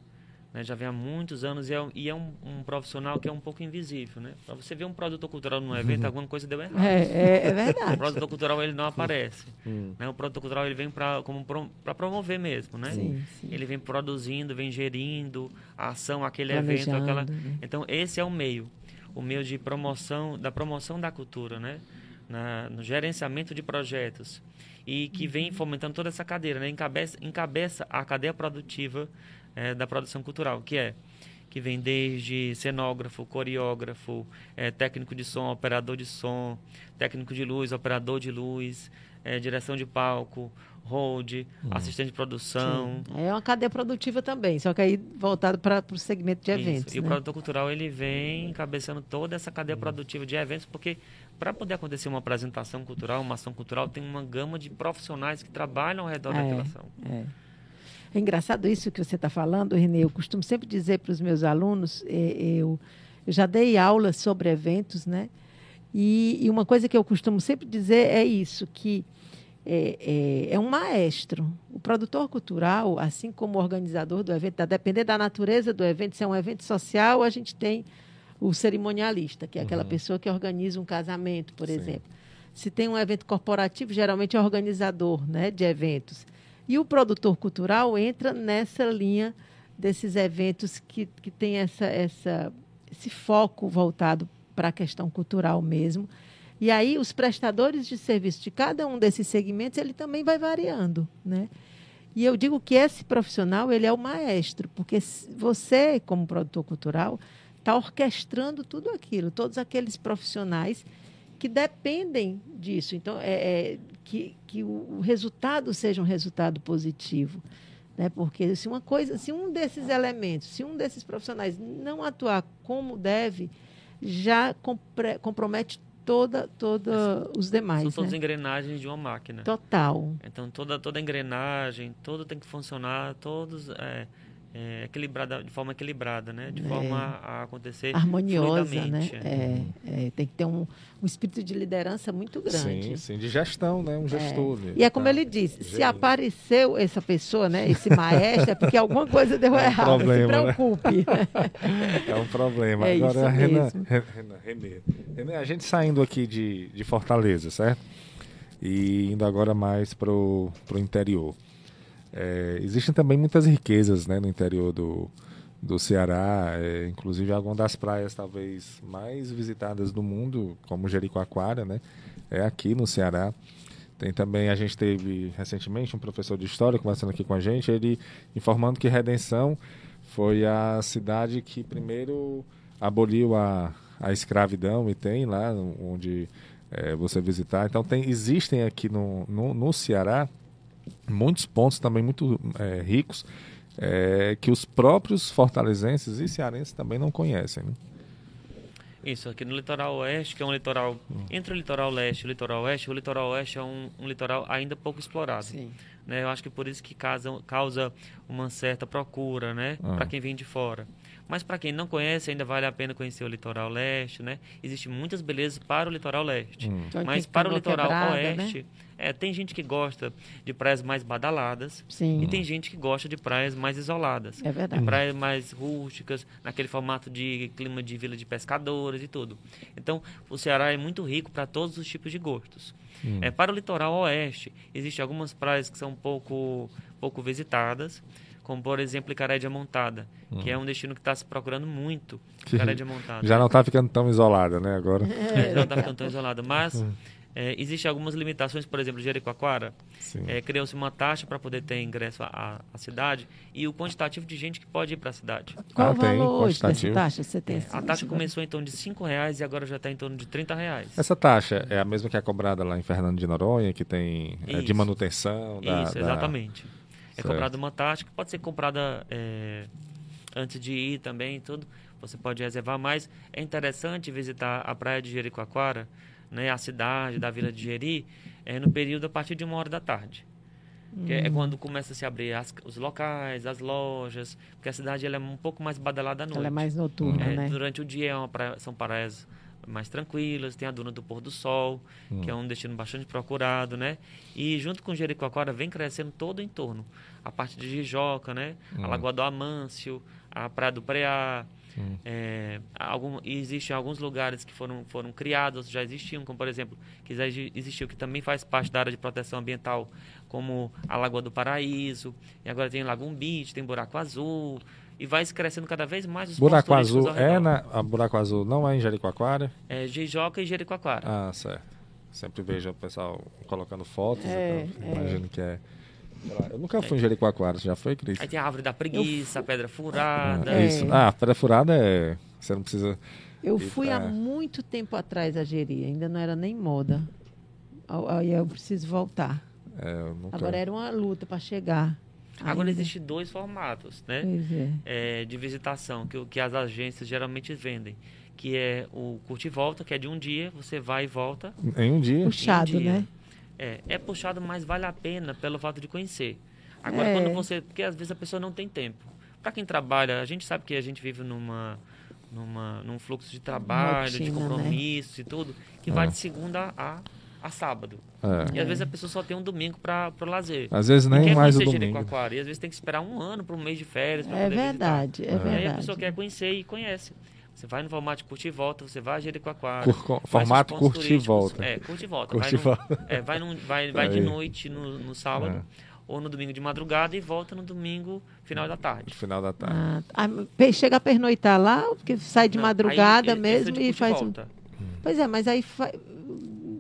né? já vem há muitos anos e é, um- e é um, um profissional que é um pouco invisível, né? Para você ver um produtor cultural num evento, alguma coisa deu errado. É, é, é O verdade. produtor cultural ele não aparece. Né? O produtor cultural ele vem para como para promover mesmo, né? Sim, sim. Ele vem produzindo, vem gerindo a ação, aquele evento, Planejando, aquela. né? Então esse é o meio, o meio de promoção da promoção da cultura, né? Na, no gerenciamento de projetos e que vem fomentando toda essa cadeira, né? Encabeça, encabeça a cadeia produtiva eh, da produção cultural, que é que vem desde cenógrafo, coreógrafo, eh, técnico de som, operador de som, técnico de luz, operador de luz, eh, direção de palco, hold, assistente de produção. É uma cadeia produtiva também, só que aí voltado para o segmento de Isso. eventos. E o né? produtor cultural ele vem encabeçando toda essa cadeia produtiva de eventos, porque para poder acontecer uma apresentação cultural, uma ação cultural, tem uma gama de profissionais que trabalham ao redor É. daquela ação. É. É engraçado isso que você está falando, Renê. Eu costumo sempre dizer para os meus alunos, eh, eu, eu já dei aulas sobre eventos, né? E, e uma coisa que eu costumo sempre dizer é isso, que é, é, é um maestro. O produtor cultural, assim como o organizador do evento, a depender da natureza do evento, se é um evento social, a gente tem o cerimonialista, que é aquela pessoa que organiza um casamento, por Sim. exemplo. Se tem um evento corporativo, geralmente é organizador né, de eventos. E o produtor cultural entra nessa linha desses eventos que, que tem essa, essa, esse foco voltado para a questão cultural mesmo. E aí os prestadores de serviço de cada um desses segmentos, ele também vai variando, né? E eu digo que esse profissional, ele é o maestro, porque você, como produtor cultural, está orquestrando tudo aquilo, todos aqueles profissionais que dependem disso. Então, é, é, que, que o, o resultado seja um resultado positivo. Né? Porque se uma coisa, se um desses elementos, se um desses profissionais não atuar como deve, já compre- compromete toda, toda os demais. São todas né? engrenagens de uma máquina. Total. Então toda toda engrenagem, tudo tem que funcionar, todos é, é, equilibrada de forma equilibrada, né? De É. forma a acontecer harmoniosa, né? É, é, tem que ter um, um espírito de liderança muito grande. Sim, sim, de gestão, né? Um gestor. né? E é como Tá ele disse, se apareceu essa pessoa, né, esse maestro, é porque alguma coisa deu É um errado. problema, se né? preocupe. É um problema. É Agora, isso Renan, Renan, Renê. Renê, a gente saindo aqui de, de Fortaleza, certo? E indo agora mais pro, pro interior. É, existem também muitas riquezas né, no interior do, do Ceará, é, inclusive algumas das praias talvez mais visitadas do mundo, como Jericoacoara, né? É aqui no Ceará. Tem também, a gente teve recentemente um professor de história conversando aqui com a gente, ele informando que Redenção foi a cidade que primeiro aboliu a, a escravidão e tem lá onde é, você visitar. Então tem, existem aqui no, no, no Ceará muitos pontos também muito é, ricos é, que os próprios fortalezenses e cearenses também não conhecem. Né? Isso, aqui no litoral oeste, que é um litoral entre o litoral leste e o litoral oeste, o litoral oeste é um, um litoral ainda pouco explorado. Sim. Né? Eu acho que por isso que causa, causa uma certa procura, né? Ah. Para quem vem de fora. Mas para quem não conhece, ainda vale a pena conhecer o litoral leste, né? Existem muitas belezas para o litoral leste. Hum. Mas para o litoral quebrada, oeste, né? É, tem gente que gosta de praias mais badaladas Sim. e tem gente que gosta de praias mais isoladas. É verdade. De praias mais rústicas, naquele formato de clima de vila de pescadores e tudo. Então, o Ceará é muito rico para todos os tipos de gostos. Hum. É, para o litoral oeste, existem algumas praias que são pouco, pouco visitadas como por exemplo Icaré Montada, hum. que é um destino que está se procurando muito, Icaré Montada. Já não está ficando tão isolada, né, agora? É, já não está ficando tão isolada, mas hum. É, existem algumas limitações, por exemplo, Jericoacoara, é, criou-se uma taxa para poder ter ingresso à, à, cidade e o quantitativo de gente que pode ir para a cidade. Qual ah, o valor dessa taxa? Você tem é, a taxa começou em torno de R$ reais e agora já está em torno de R$ reais. Essa taxa é a mesma que é cobrada lá em Fernando de Noronha, que tem é, de manutenção? Da, Isso, exatamente. Da... É certo. comprada uma taxa que pode ser comprada é, antes de ir também, tudo. Você pode reservar, mas é interessante visitar a praia de Jericoacoara, né, a cidade da Vila de Jeri, é, no período a partir de uma hora da tarde. Hum. é quando começa a se abrir as, os locais, as lojas, porque a cidade ela é um pouco mais badalada à noite. Ela é mais noturna, é, né? Durante o dia é praia, são praias mais tranquilas, tem a Duna do Pôr do Sol, hum. que é um destino bastante procurado, né? E junto com Jericoacoara vem crescendo todo o entorno. A parte de Jijoca, né? Hum. A Lagoa do Amâncio, a Praia do Preá. Hum. É, algum, existem alguns lugares que foram, foram criados, já existiam, como por exemplo, que já existiu, que também faz parte da área de proteção ambiental, como a Lagoa do Paraíso, e agora tem Lagum Beach, tem Buraco Azul, e vai crescendo cada vez mais os Buraco Azul é na a Buraco Azul não é em Jericoacoara? É Jijoca e Jericoacoara. Ah, certo. Sempre vejo o pessoal colocando fotos, é, então, é. imagino que é. Eu nunca fui é. em Jericoacoara, já foi, Cris? Aí tem a árvore da preguiça, a pedra furada. Ah, isso. Ah, a pedra furada é. Você não precisa. Eu fui há muito tempo atrás a Jeri, ainda não era nem moda. Aí eu preciso voltar. É, nunca... Agora era uma luta para chegar. Agora existem dois formatos, né? É. É, de visitação que, que as agências geralmente vendem, que é o curte e volta, que é de um dia, você vai e volta. Em um dia. Puxado, um dia. né? É, é puxado, mas vale a pena pelo fato de conhecer. Agora, é. quando você, porque às vezes a pessoa não tem tempo. Para quem trabalha, a gente sabe que a gente vive numa numa num fluxo de trabalho, Rotina, de né? compromissos né? e tudo, que vai é. de segunda a a sábado. É. E às vezes a pessoa só tem um domingo para o lazer. Às vezes nem mais o domingo. E às vezes tem que esperar um ano para um mês de férias. É verdade, visitar. é, verdade. E aí a pessoa quer conhecer e conhece. Você vai no formato de curtir e volta, você vai a Jericoacoara. Cur, formato curtir e volta. É, curte e volta. Curte vai, volta. É, vai, num, vai, vai de noite no, no sábado. É ou no domingo de madrugada e volta no domingo final da tarde. Final da tarde. Ah, chega a pernoitar lá, porque sai de Não, madrugada aí, mesmo e faz. Volta. Pois é, mas aí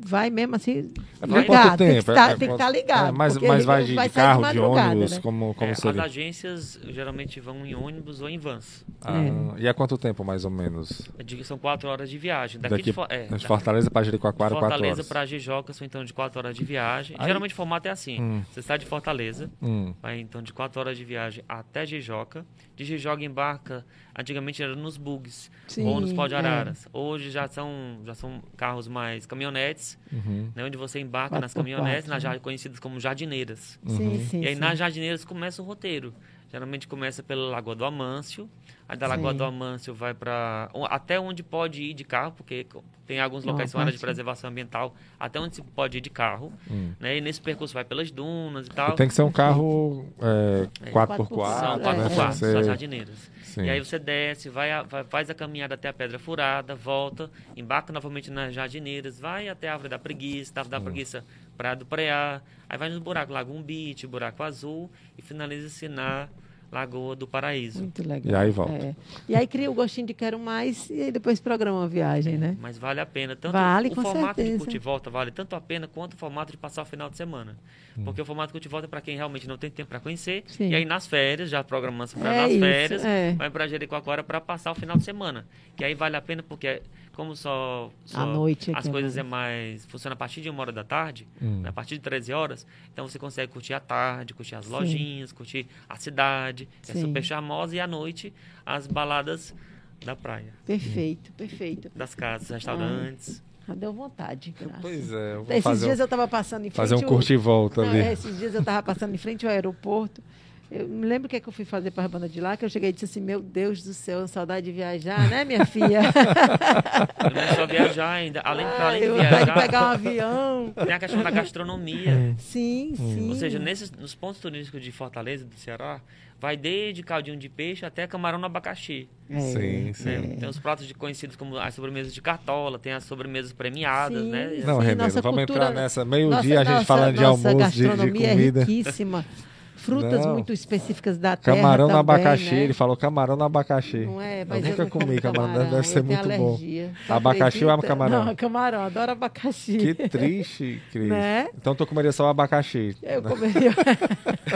vai mesmo assim. É ligado, tem que estar, é, tem que estar ligado. É, mas, mas vai de, vai de carro, de, de ônibus, né? como, como é, seria? As agências geralmente vão em ônibus ou em vans. Ah, é. E há quanto tempo, mais ou menos? São quatro horas de viagem. Daqui, Daqui de, é, de Fortaleza para Jericoacoara, quatro horas. Fortaleza para Jijoca são então de quatro horas de viagem. Aí... Geralmente o formato é assim. Hum. Você sai de Fortaleza, hum. vai então de quatro horas de viagem até Jijoca. De Jijoca embarca, antigamente era nos bugs Sim, ou nos pau de araras. É. Hoje já são, já são carros mais caminhonetes, uhum. né, onde você embarca nas caminhonetes, nas, né? conhecidas como jardineiras. Uhum. Sim, sim, e aí nas jardineiras começa o roteiro. Geralmente começa pela Lagoa do Amâncio, aí da Lagoa Sim. do Amâncio vai para até onde pode ir de carro, porque tem alguns locais que são áreas de preservação ambiental, até onde se pode ir de carro, hum. né? E nesse percurso vai pelas dunas e tal. E tem que ser um carro é, 4x4, São 4x4, é. são jardineiras. Sim. E aí você desce, vai, vai, faz a caminhada até a Pedra Furada, volta, embarca novamente nas jardineiras, vai até a Árvore da Preguiça, da Árvore da hum. Preguiça, Praia do Preá, aí vai nos buracos Lagoon Beach, Buraco Azul e finaliza-se na Lagoa do Paraíso. Muito legal. E aí volta. É. E aí cria o gostinho de quero mais e aí depois programa a viagem, né? Mas vale a pena. Tanto Vale, o com formato certeza. de curte e volta vale tanto a pena quanto o formato de passar o final de semana. Porque o formato curte e volta é para quem realmente não tem tempo para conhecer. Sim. E aí nas férias, já programamos para É nas isso, férias, é. vai para Jericoacoara para passar o final de semana. Que aí vale a pena porque como só, só À noite as coisas mais. é mais funciona a partir de uma hora da tarde, Hum. né, a partir de 13 horas, então você consegue curtir a tarde, curtir as Sim. lojinhas, curtir a cidade, que é super charmosa e à noite as baladas da praia, Perfeito, perfeito. das casas, restaurantes. Já deu vontade. graças. Pois é, eu vou Esses fazer, dias um, eu estava passando em frente fazer um curte e volta Não, ali. é, esses dias eu estava passando em frente ao aeroporto. Eu me lembro o que, é que eu fui fazer para a banda de lá, que eu cheguei e disse assim, meu Deus do céu, saudade de viajar, né, minha filha? Não é só viajar ainda, além, pra além de viajar, pegar um avião. tem a questão da gastronomia. Sim, sim. Ou seja, nesses, nos pontos turísticos de Fortaleza, do Ceará, vai desde caldinho de peixe até camarão no abacaxi. É, Sim, sim. né? Tem os pratos de, conhecidos como as sobremesas de cartola, tem as sobremesas premiadas, Sim. né? Não, Sim, vamos cultura- entrar nessa. Meio-dia Nossa- a gente nossa- falando de nossa almoço, de, de gastronomia comida. é riquíssima. Frutas Não. muito específicas da terra Camarão no abacaxi, né? ele falou camarão no abacaxi. Não é, Eu mas nunca comi como camarão, deve- eu ser muito bom. alergia. Você Abacaxi ou acredita? camarão? Não, camarão, adoro abacaxi. Que triste, Cris. Né? Então tu comeria só o abacaxi. Eu né? comeria.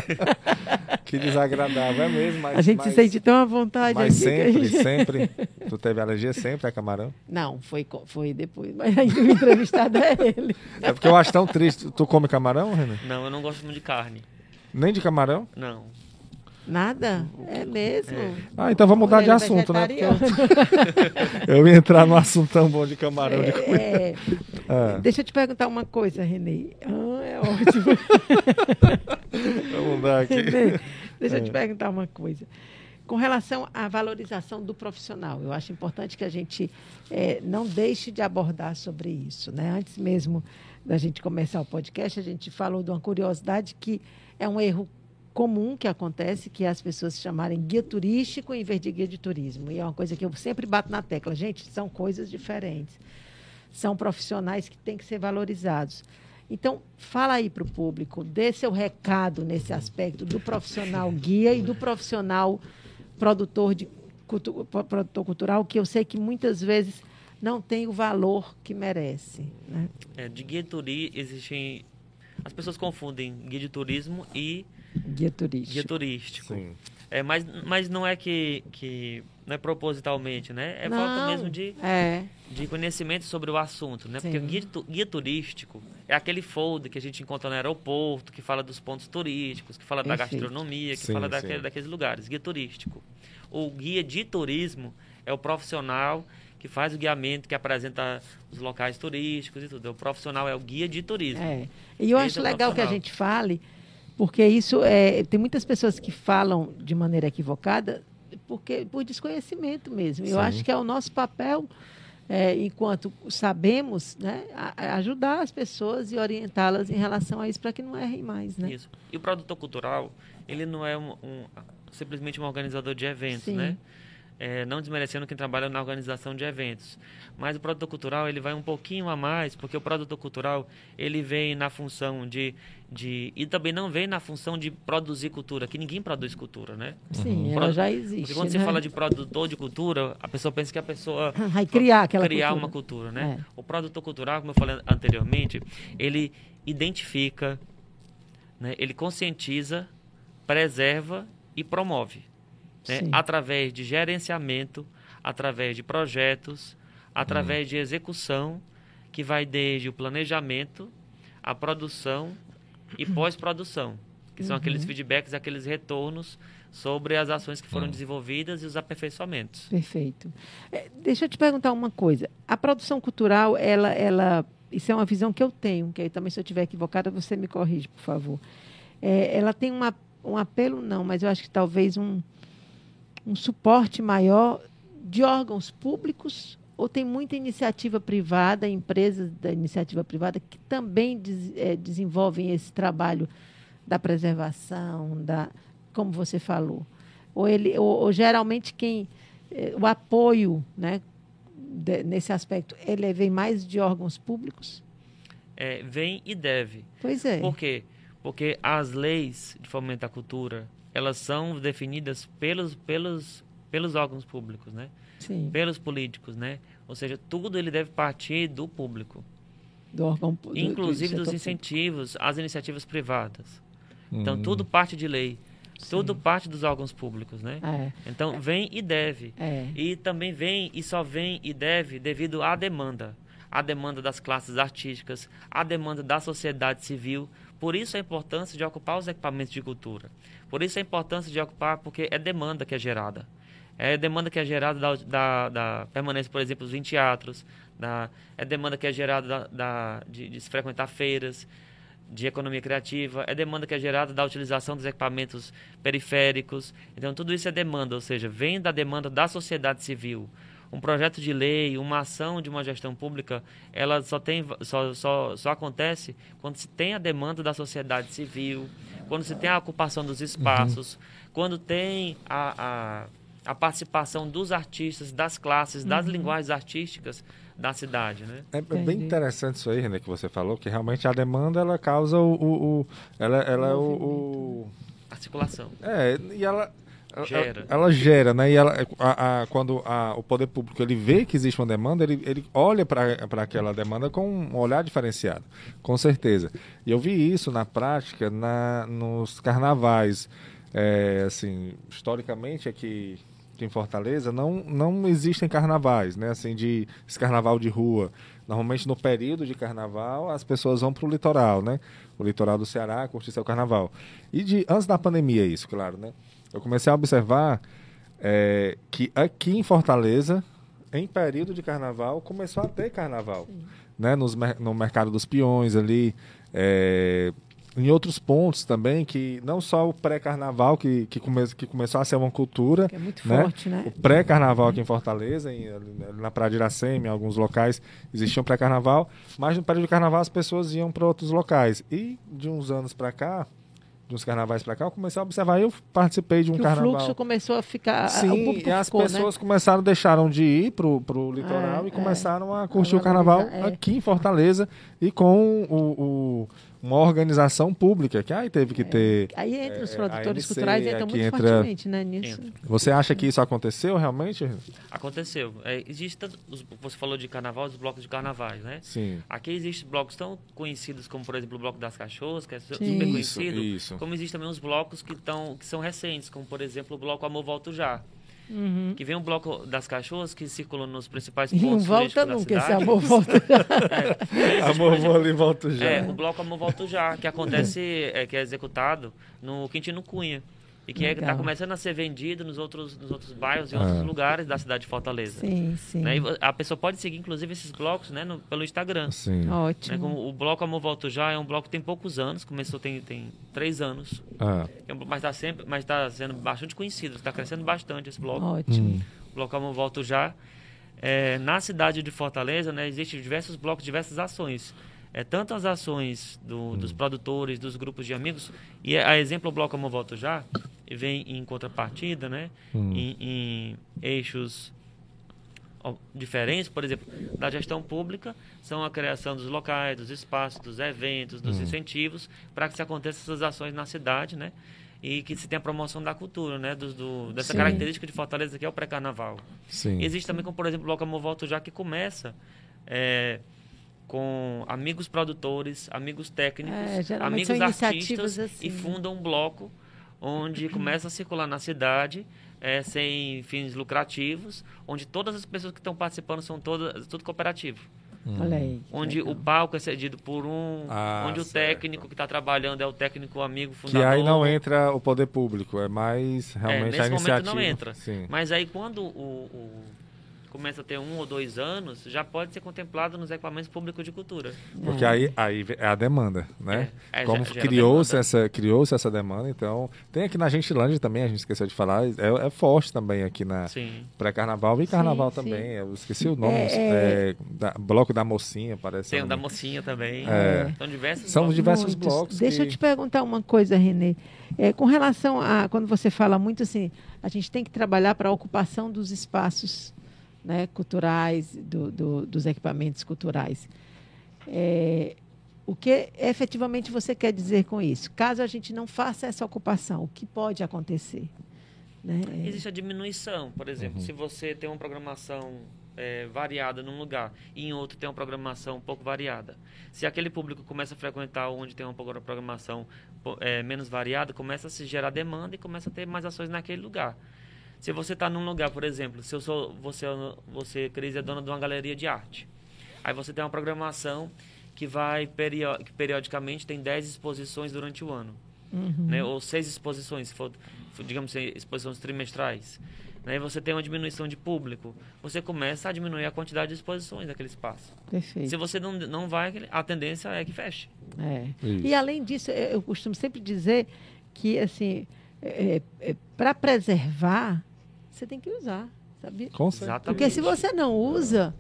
Que desagradável, é mesmo. Mas, A gente se mas- sente tão à vontade Mas aqui. sempre, gente- sempre. Tu teve alergia sempre a camarão? Não, foi, foi depois, mas ainda o entrevistado é ele. É porque eu acho tão triste. Tu come camarão, Renan? Não, eu não gosto muito de carne. Nem de camarão? Não. Nada? É mesmo? Ah, então vamos mudar de é assunto, né? Porque vegetariano. eu ia entrar num assunto tão bom de camarão. De... comida. É, Ah, deixa eu te perguntar uma coisa, Renê. Ah, é ótimo. vamos mudar aqui. Renê, deixa eu te É. perguntar uma coisa. Com relação à valorização do profissional, eu acho importante que a gente não deixe de abordar sobre isso. Né? Antes mesmo da gente começar o podcast, a gente falou de uma curiosidade que é um erro comum que acontece, que é as pessoas se chamarem guia turístico em vez de guia de turismo. E é uma coisa que eu sempre bato na tecla. Gente, são coisas diferentes. São profissionais que têm que ser valorizados. Então, fala aí para o público, dê seu recado nesse aspecto do profissional guia e do profissional produtor, de, cultu- pro- produtor cultural, que eu sei que muitas vezes não tem o valor que merece. Né? É, de guia turístico, existem... As pessoas confundem guia de turismo e Guia turístico. guia turístico. Sim. É, mas, mas não é que, que... Não é propositalmente, né? É falta Não, mesmo de, É, de conhecimento sobre o assunto, né? Porque Sim. o guia, guia turístico é aquele folder que a gente encontra no aeroporto, que fala dos pontos turísticos, que fala da gastronomia, que Sim, fala daquele, daqueles lugares. Guia turístico. O guia de turismo é o profissional que faz o guiamento, que apresenta os locais turísticos e tudo. O profissional é o guia de turismo. é. E eu Esse acho é legal que a gente fale, porque isso é. Tem muitas pessoas que falam de maneira equivocada porque, por desconhecimento mesmo. Eu Sim. acho que é o nosso papel, é, enquanto sabemos, né, ajudar as pessoas e orientá-las em relação a isso para que não errem mais. Né? Isso. E o produtor cultural, ele não é um, um- simplesmente um organizador de eventos, Sim. né? É, não desmerecendo quem trabalha na organização de eventos. Mas o produtor cultural, ele vai um pouquinho a mais, porque o produtor cultural, ele vem na função de... de e também não vem na função de produzir cultura, que ninguém produz cultura, né? Sim, ela Produ- já existe. Porque quando né? você fala de produtor de cultura, a pessoa pensa que a pessoa Vai criar aquela criar cultura. uma cultura, né? É. O produtor cultural, como eu falei anteriormente, ele identifica, né? ele conscientiza, preserva e promove, né? Através de gerenciamento, através de projetos, através Hum. de execução, que vai desde o planejamento, a produção e pós-produção, que são Uhum. aqueles feedbacks, aqueles retornos sobre as ações que foram desenvolvidas e os aperfeiçoamentos. Perfeito. É, deixa eu te perguntar uma coisa. A produção cultural, ela, ela, isso é uma visão que eu tenho, que aí também se eu estiver equivocada, você me corrige, por favor. É, ela tem uma, um apelo, não, mas eu acho que talvez um, um suporte maior de órgãos públicos ou tem muita iniciativa privada, empresas da iniciativa privada que também des- eh, desenvolvem esse trabalho da preservação, da, como você falou. Ou, ele, ou, ou geralmente quem eh, o apoio, né, de- nesse aspecto, ele vem mais de órgãos públicos? É, vem e deve. Pois é. Por quê? Porque as leis de fomento à cultura, elas são definidas pelos, pelos, pelos órgãos públicos, né? Sim. Pelos políticos, né? Ou seja, tudo ele deve partir do público. Do órgão do, Inclusive do dos incentivos às iniciativas privadas. Então, Hum. tudo parte de lei. Sim. Tudo parte dos órgãos públicos, né? É, Então, vem e deve. é. E também vem e só vem e deve devido à demanda. A demanda das classes artísticas, a demanda da sociedade civil. Por isso a importância de ocupar os equipamentos de cultura. Por isso a importância de ocupar, porque é demanda que é gerada. É demanda que é gerada da, da, da permanência, por exemplo, em teatros. Da, é demanda que é gerada da, da- de, de se frequentar feiras, de economia criativa, é demanda que é gerada da utilização dos equipamentos periféricos. Então, tudo isso é demanda, ou seja, vem da demanda da sociedade civil. Um projeto de lei, uma ação de uma gestão pública, ela só, tem, só, só, só acontece quando se tem a demanda da sociedade civil, quando se tem a ocupação dos espaços, quando tem a, a, a participação dos artistas, das classes, das linguagens artísticas da cidade, né? É bem Entendi. interessante isso aí, René, que você falou, que realmente a demanda ela causa o. o, o- ela ela é o, o- A circulação. É, e ela. Ela- Gera. Ela, gera, né? E ela, a, a- quando a- o poder público ele vê que existe uma demanda, ele, ele olha para aquela demanda com um olhar diferenciado, com certeza. E eu vi isso na prática na, nos carnavais. É, assim, historicamente aqui, aqui em Fortaleza não, não existem carnavais, né? Assim, de esse carnaval de rua. Normalmente no período de carnaval as pessoas vão para o litoral, né? O litoral do Ceará curtir seu carnaval. E de antes da pandemia isso, claro, né? Eu comecei a observar é, que aqui em Fortaleza, em período de carnaval, começou a ter carnaval, né? Nos, no mercado dos peões ali, é, em outros pontos também que não só o pré-carnaval que que, come, que começou a ser uma cultura Que é muito né? forte, né? o pré-carnaval aqui em Fortaleza, em- na Praia de Iracema, em alguns locais existia um pré-carnaval, mas no período de carnaval as pessoas iam para outros locais. E de uns anos para cá, de uns carnavais para cá, eu comecei a observar, eu participei de um que o carnaval. fluxo começou a ficar. o Sim, e as ficou, pessoas começaram, deixaram de ir pro, pro litoral É, e começaram a curtir A o carnaval é. aqui em Fortaleza e com o, o- uma organização pública, que aí teve que ter... Né? Aí entra os É, produtores a MC, culturais entram aqui muito entra- fortemente, né, nisso. Entra. Você acha que isso aconteceu realmente? Aconteceu. É, existe tanto, os- você falou de carnaval, os blocos de carnavais, né? Sim. Aqui existem blocos tão conhecidos como, por exemplo, o Bloco das Cachorras, que é Sim. super Isso, conhecido. isso. Como existem também os blocos que, tão, que são recentes, como, por exemplo, o Bloco Amor Volto Já. Uhum. Que vem um bloco das cachorras que circulam nos principais E não pontos volta nunca, esse cidade. amor volta. Amor, vou ali e volto já. É, o bloco Amor Volto Já, que acontece, é, que é executado no Quintino Cunha. E que está Legal. começando a ser vendido nos outros, nos outros bairros e outros Ah. lugares da cidade de Fortaleza. sim, sim. Né? E a pessoa pode seguir, inclusive, esses blocos né, no- pelo Instagram. Sim. Né, Ótimo. como o bloco Amor Volto Já é um bloco que tem poucos anos, começou tem, tem três anos, Ah, É um- mas está sempre, mas está sendo bastante conhecido, está crescendo bastante esse bloco. Ótimo. hum, O bloco Amor Volto Já. É, na cidade de Fortaleza, né, existem diversos blocos, diversas ações. É, tanto as ações do- dos produtores, dos grupos de amigos, e a exemplo o Bloco Amor Volto Já, vem em contrapartida, né, Hum. em, em eixos diferentes, por exemplo, da gestão pública, são a criação dos locais, dos espaços, dos eventos, dos incentivos, para que se aconteçam essas ações na cidade, né? E que se tenha a promoção da cultura, né? Dos, do, dessa Sim. característica de Fortaleza que é o pré-carnaval. Existe também, como por exemplo, o Bloco Amor Volto Já, que começa é, com amigos produtores, amigos técnicos, É, amigos artistas assim, e fundam um bloco onde começa a circular na cidade é, sem fins lucrativos, onde todas as pessoas que estão participando são todas tudo cooperativo. Olha aí. Onde o palco é cedido por um, Ah, onde o certo. técnico que está trabalhando é o técnico amigo Que fundador. aí não entra o poder público, é mais É, realmente a nesse iniciativa. momento não entra. Sim. Mas aí quando o, o- começa a ter um ou dois anos, já pode ser contemplado nos equipamentos públicos de cultura. Porque aí, aí é a demanda, né? É, é, Como criou-se essa, criou essa demanda, então. Tem aqui na Gentilândia também, a gente esqueceu de falar, é, é forte também aqui na Sim. pré-carnaval e carnaval sim. também. Eu esqueci o nome, É, é, da- Bloco da Mocinha, parece. Tem o o da mocinha também. É. São diversos São blocos. diversos Muitos. blocos. Deixa eu que- te perguntar uma coisa, Renê. É, com relação a quando você fala muito assim, a gente tem que trabalhar para a ocupação dos espaços né, culturais, do- do- dos equipamentos culturais. É, o que efetivamente você quer dizer com isso? Caso a gente não faça essa ocupação, o que pode acontecer? Né? Existe a diminuição, por exemplo, uhum. se você tem uma programação é, variada num lugar e em outro tem uma programação um pouco variada. Se aquele público começa a frequentar onde tem uma programação é, menos variada, começa a se gerar demanda e começa a ter mais ações naquele lugar. Se você está num lugar, por exemplo, se eu sou você, você Cris, é dona de uma galeria de arte, aí você tem uma programação que vai que periodicamente tem 10 exposições durante o ano, uhum. né? ou seis exposições, se for, digamos assim, exposições trimestrais né, e você tem uma diminuição de público, você começa a diminuir a quantidade de exposições daquele espaço. Perfeito. Se você não, não vai, a tendência é que feche. É. E além disso, eu costumo sempre dizer que, assim, é, é, para preservar, você tem que usar, sabe? Com certeza. Porque se você não usa,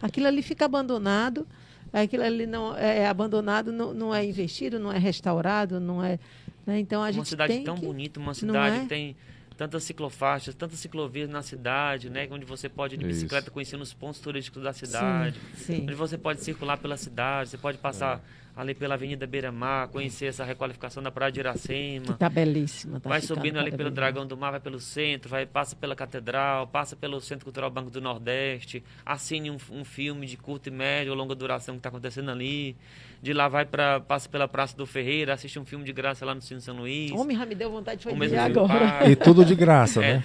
aquilo ali fica abandonado, aquilo ali não é, é abandonado, não, não é investido, não é restaurado, não é... Né? Então, a uma gente cidade tem tão que, bonita, uma cidade é? que tem tantas ciclofaixas, tantas ciclovias na cidade, né? Onde você pode ir de bicicleta Isso. conhecendo os pontos turísticos da cidade. Sim, sim. Onde você pode circular pela cidade, você pode passar é. Ali pela Avenida Beira Mar, conhecer essa requalificação da Praia de Iracema. Que tá belíssima. Tá vai subindo ali pelo Dragão do Mar, vai pelo centro, vai passa pela Catedral, passa pelo Centro Cultural Banco do Nordeste, assine um, um filme de curta e média ou longa duração que está acontecendo ali. De lá vai para passa pela Praça do Ferreira, assiste um filme de graça lá no Cine São Luís. Homem, já me deu vontade de fazer agora. E tudo de graça, é, né?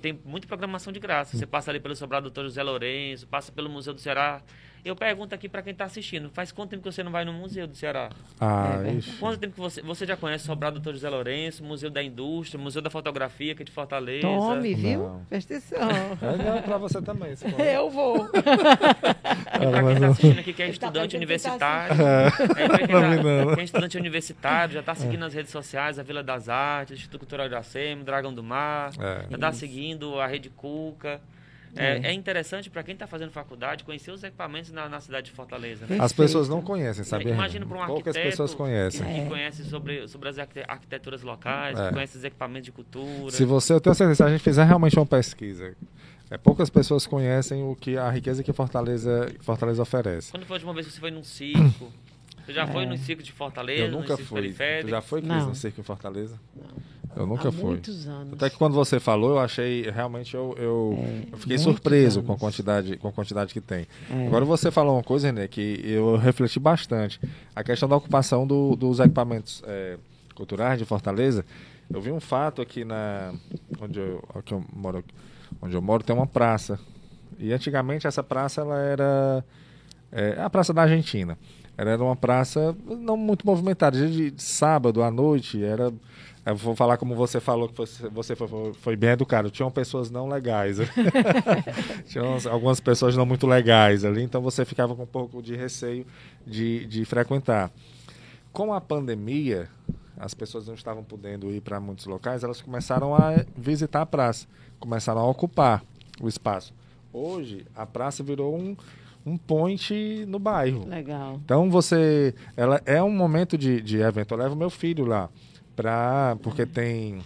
Tem muita programação de graça. Você passa ali pelo Sobrado Doutor José Lourenço, passa pelo Museu do Ceará. Eu pergunto aqui para quem está assistindo, faz quanto tempo que você não vai no Museu do Ceará? Ah, é, Quanto tempo que você, você já conhece o Sobrado Doutor José Lourenço, Museu da Indústria, Museu da Fotografia, que é de Fortaleza? Tome, viu? Não. Presta atenção. É para você também. Eu vou. e para quem está assistindo aqui, que é tá estudante tá universitário, é. quem, tá, quem é estudante universitário, já está seguindo é. as redes sociais, a Vila das Artes, Instituto Cultural de Acema, Dragão do Mar, é. já está seguindo a Rede Cuca. É, é. é interessante para quem está fazendo faculdade conhecer os equipamentos na, na cidade de Fortaleza. As pessoas não conhecem, sabe? Imagina para um arquiteto Poucas pessoas conhecem. que conhece sobre, sobre as arquiteturas locais, é. que conhece os equipamentos de cultura. Se você, eu tenho certeza, se a gente fizer realmente uma pesquisa, é, poucas pessoas conhecem o que a riqueza que Fortaleza, Fortaleza oferece. Quando foi a última vez que você foi num circo? Você já é. foi no circo de Fortaleza? Eu nunca fui. Você já foi, Cris, no circo em Fortaleza? Não. Eu nunca Há fui. muitos anos. Até que quando você falou, eu achei, realmente eu, eu, é, eu fiquei surpreso com a quantidade, com a quantidade que tem. É. Agora você falou uma coisa, René, que eu refleti bastante. A questão da ocupação do, dos equipamentos é, culturais de Fortaleza. Eu vi um fato aqui na onde eu, aqui eu moro, onde eu moro tem uma praça. E antigamente essa praça ela era é, a praça da Argentina. Ela era uma praça não muito movimentada. De, de sábado à noite era eu vou falar como você falou, que você foi, foi bem educado. Tinham pessoas não legais. Tinham algumas pessoas não muito legais ali, então você ficava com um pouco de receio de, de frequentar. Com a pandemia, as pessoas não estavam podendo ir para muitos locais, elas começaram a visitar a praça, começaram a ocupar o espaço. Hoje, a praça virou um, um point no bairro. Legal. Então você. Ela é um momento de, de evento. Eu levo meu filho lá pra, porque tem,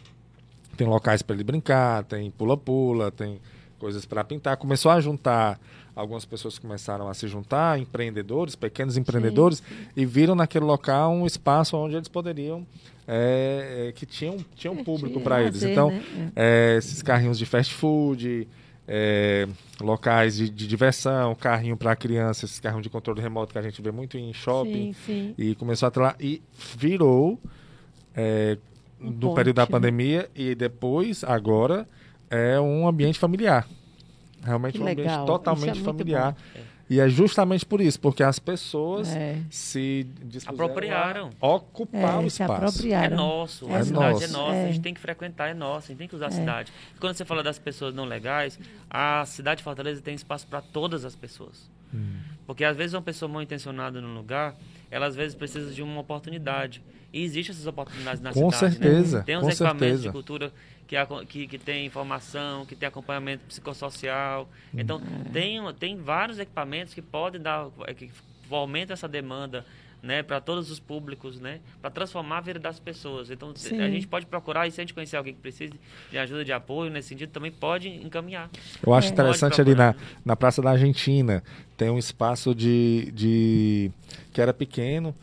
tem locais para ele brincar, tem pula-pula, tem coisas para pintar. Começou a juntar, algumas pessoas começaram a se juntar, empreendedores, pequenos empreendedores, sim, sim. e viram naquele local um espaço onde eles poderiam, é, é, que tinham, tinham é, público para eles. Então, né? É, esses carrinhos de fast food, é, locais de, de, diversão, carrinho para criança, esses carrinhos de controle remoto que a gente vê muito em shopping, sim, e começou a lá, e virou é, um no ponte, período da né? pandemia e depois, agora, é um ambiente familiar. Realmente que um legal. ambiente totalmente é familiar. E é justamente por isso, porque as pessoas é. se apropriaram. ocupar é, o espaço. É nosso, é a cidade nosso. é nossa, a gente é. tem que frequentar, é nossa, a gente tem que usar a é. cidade. E quando você fala das pessoas não legais, a cidade de Fortaleza tem espaço para todas as pessoas. Hum. Porque às vezes uma pessoa mal intencionada num lugar, ela às vezes precisa de uma oportunidade. E existem essas oportunidades na com cidade. Né? Certeza, né? Tem uns com equipamentos certeza. de cultura que, que, que tem informação, que tem acompanhamento psicossocial. Então, hum. tem, tem vários equipamentos que podem dar, que aumentam essa demanda né, para todos os públicos, né, para transformar a vida das pessoas. Então, Sim. a gente pode procurar e se a gente conhecer alguém que precise de ajuda, de apoio nesse sentido, também pode encaminhar. Eu acho É. interessante ali na, na Praça da Argentina, tem um espaço de, de que era pequeno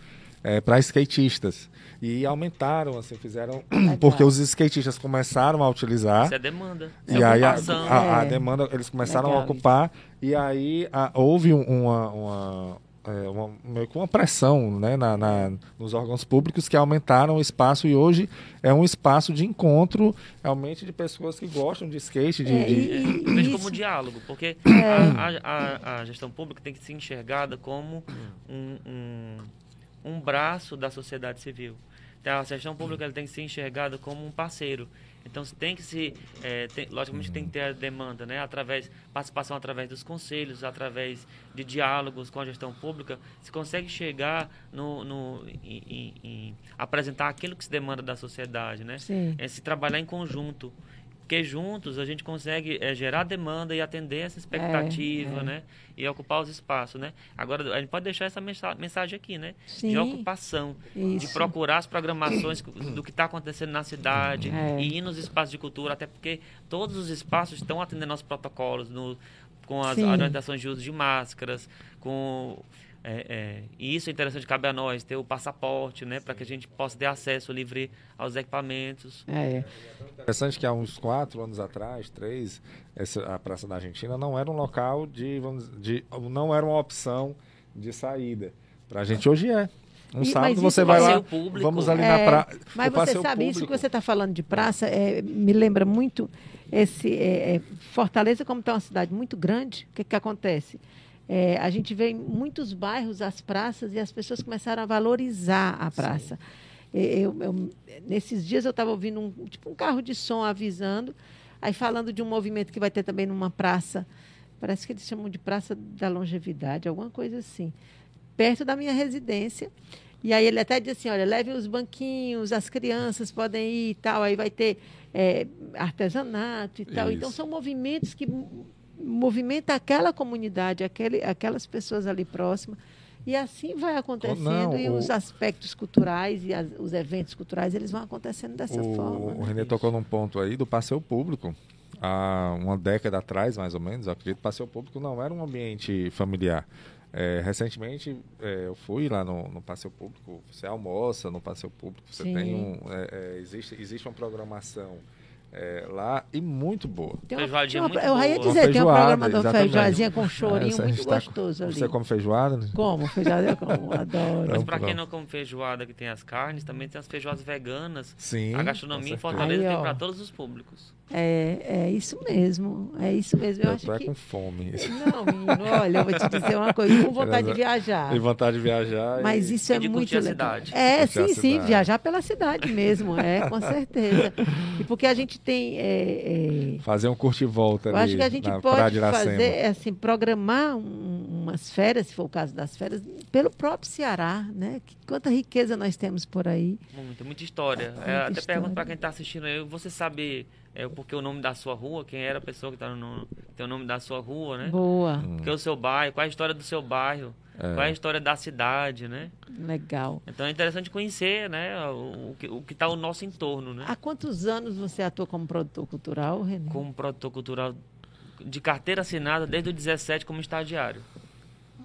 para skatistas. E aumentaram, assim, fizeram. Legal. Porque os skatistas começaram a utilizar. Isso é demanda. Isso. E é aí a, ocupação. a- a É. demanda, eles começaram Legal a ocupar, e aí a- houve um- uma, uma, é, uma- meio que uma pressão né, na, na- nos órgãos públicos que aumentaram o espaço e hoje é um espaço de encontro realmente de pessoas que gostam de skate, de, É, de- e- e- Eu vejo como diálogo, porque É. a, a- a- a gestão pública tem que ser enxergada como um, um, um braço da sociedade civil. Então, a gestão pública ela tem que ser enxergada como um parceiro. Então, se tem que se, é, tem- logicamente, tem que ter a demanda, né? Através participação através dos conselhos, através de diálogos com a gestão pública, se consegue chegar no, no em- em- em apresentar aquilo que se demanda da sociedade, né? Sim. é se trabalhar em conjunto. Porque juntos a gente consegue é, gerar demanda e atender essa expectativa, É, é. né? E ocupar os espaços, né? Agora, a gente pode deixar essa mensa- mensagem aqui, né? Sim. De ocupação, de Isso. procurar as programações do que está acontecendo na cidade É. e ir nos espaços de cultura, até porque todos os espaços estão atendendo aos protocolos, no, com as Sim. orientações de uso de máscaras, com... é, é, e isso é interessante, cabe a nós ter o passaporte, né? Para que a gente possa ter acesso livre aos equipamentos. É. Interessante que há uns quatro anos atrás, três, essa, a Praça da Argentina não era um local de, vamos, de não era uma opção de saída. Pra gente hoje é. Um E- sábado você vai lá, público. vamos ali É, na praça. Mas você sabe, isso que você está falando de praça, é, me lembra muito esse é, é, Fortaleza, como está uma cidade muito grande, o que, que acontece? É, a gente vê em muitos bairros as praças e as pessoas começaram a valorizar a praça. Eu, eu- nesses dias eu estava ouvindo um, tipo, um carro de som avisando, aí falando de um movimento que vai ter também numa praça, parece que eles chamam de Praça da Longevidade, alguma coisa assim, perto da minha residência. E aí ele até diz assim, olha, levem os banquinhos, as crianças podem ir e tal, aí vai ter é, artesanato e tal. Então são movimentos que mo- movimentam aquela comunidade, aquele, aquelas pessoas ali próximas. E assim vai acontecendo não, e o- os aspectos culturais e as- os eventos culturais, eles vão acontecendo dessa o, forma. o? Renê tocou num ponto aí do passeio público. Há uma década atrás, mais ou menos, acredito, o passeio público não era um ambiente familiar. É, recentemente, é, eu fui lá no, no passeio público, você almoça no passeio público, você Sim. tem um... é, é, existe, existe uma programação é, lá e muito boa. Tem uma, Feijoadinha tem uma- muito eu ia boa. dizer, tem Feijoada, programa de exatamente. feijoadinha com chorinho a muito tá- gostoso ali. Você come feijoada? né? Como? Feijoada eu como, adoro. Mas para quem não. come feijoada que tem as carnes, também tem as feijoadas veganas. Sim. a gastronomia em. Fortaleza Aí, tem para todos os públicos. É, é isso mesmo, é isso mesmo. Eu Eu acho tô é que... com fome. Não, menino, olha, eu vou te dizer uma coisa, com vontade de viajar. Tem vontade de viajar. Mas e- isso é muito legal. cidade. É, sim, sim, cidade. viajar pela cidade mesmo, é, com certeza. E porque a gente tem. é, é, Fazer um curte e volta eu ali acho que a gente pode fazer, assim, programar um- umas férias, se for o caso das férias, pelo próprio Ceará, né? Que, quanta riqueza nós temos por aí. Muita, muita história. Muita É, até história. pergunto para quem está assistindo aí, você sabe é, porque o nome da sua rua, quem era a pessoa que tá no, tem o nome da sua rua, né? Boa, Hum. Porque o seu bairro, qual é a história do seu bairro, É. qual é a história da cidade, né? legal. Então é interessante conhecer, né, o, o que- o que está ao nosso entorno, né? Há quantos anos você atua como produtor cultural, Renê? Como produtor cultural de carteira assinada desde o 17 como estagiário.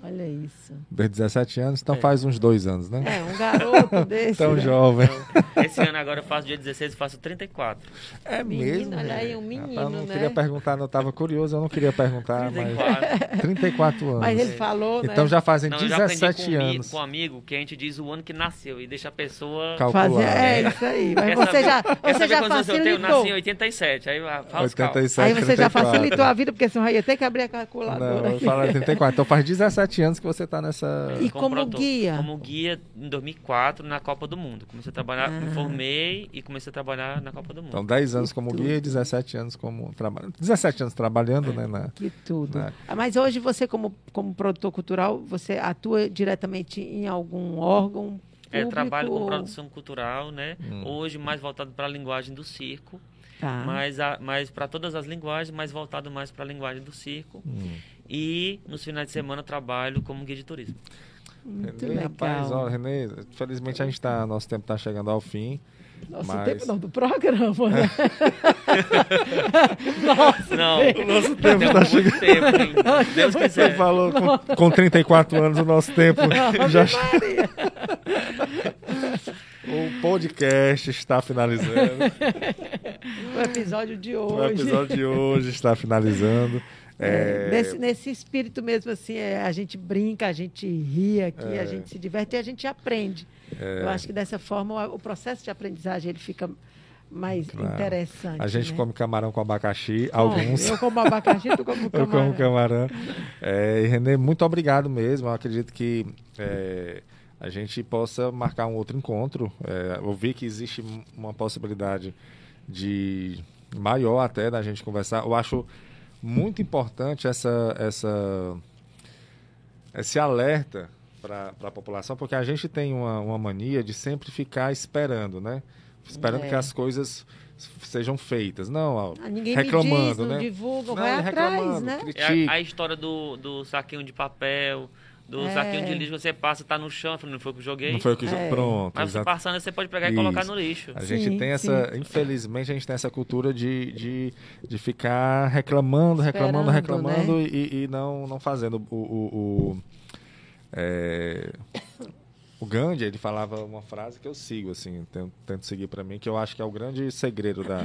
Olha isso. Desde 17 anos, então É. faz uns dois anos, né? É, um garoto desse. Tão né? jovem. Então, esse ano agora eu faço dia 16 e faço 34. É Menino, mesmo. olha aí, um menino, eu não né? queria perguntar, não estava curioso, eu não queria perguntar, mas 34. 34 anos. Mas ele falou, né? Então já fazem Não, eu já aprendi 17 com, um ami- anos. com um amigo que a gente diz o ano que nasceu e deixa a pessoa. Calcular. Fazer, é né? isso aí. Mas Quer você saber- já, Quer você saber já quantos anos eu tenho? Eu facilitou. nasci em 87. Aí cálculos. 87, Aí você já 34. facilitou a vida, porque senão ia ter que abrir a calculadora. Não, eu falo 34. Então faz 17 anos que você está nessa. E como guia? Como guia em 2004 na Copa do Mundo. Comecei a trabalhar, Ah. me formei e comecei a trabalhar na Copa do Mundo. Então 10 anos Que como tudo. guia e 17 anos como trabalhando. 17 anos trabalhando, né? Na... Que tudo. Né? Ah, Mas hoje você, como, como produtor cultural, você atua diretamente em algum órgão É, público? trabalho com ou- produção cultural, né? Hum. Hoje mais voltado para a linguagem do circo, Tá. mas, a- mas para todas as linguagens, mas voltado mais para a linguagem do circo. Hum. E nos finais de semana eu trabalho como guia de turismo. Muito Renê, legal. rapaz, ó, Renê, felizmente a gente tá, nosso tempo está chegando ao fim. Nosso mas- tempo não, do programa, né? Nossa, Não, Nosso tem tempo tá muito chegando. tempo, hein? Deus Você quiser. falou com, com 34 anos o nosso tempo já o podcast está finalizando. O episódio de O hoje. episódio de hoje está finalizando. É, É, nesse, nesse espírito mesmo, assim, é, a gente brinca, a gente ri aqui, É. a gente se diverte e a gente aprende. Eu acho que dessa forma o, o processo de aprendizagem ele fica mais Claro. interessante. a gente né? come camarão com abacaxi, Bom, alguns. Eu como abacaxi, tu como Eu camarão. como camarão. É, e Renê, muito obrigado mesmo. Eu acredito que é, a gente possa marcar um outro encontro. É, eu vi que existe uma possibilidade de maior até da gente conversar. Eu acho muito importante essa, essa, esse alerta para a população, porque a gente tem uma, uma mania de sempre ficar esperando, né? Esperando É. que as coisas sejam feitas. Não, ó, Ah, ninguém reclamando, me diz, não né? divulga, Não, vai atrás, né? É a, a história do, do saquinho de papel, do É. saquinho de lixo que você passa, tá no chão, eu falei, não foi o que eu joguei. Não foi o que É. pronto. Mas você exato. passando, você pode pegar e colocar Isso. no lixo. A gente Sim, tem essa, infelizmente, a gente tem essa cultura de, de, de ficar reclamando, reclamando, Esperando, né? reclamando e, e não, não fazendo. O, o, o, é, o Gandhi, ele falava uma frase que eu sigo, assim, tento, tento seguir para mim, que eu acho que é o grande segredo da,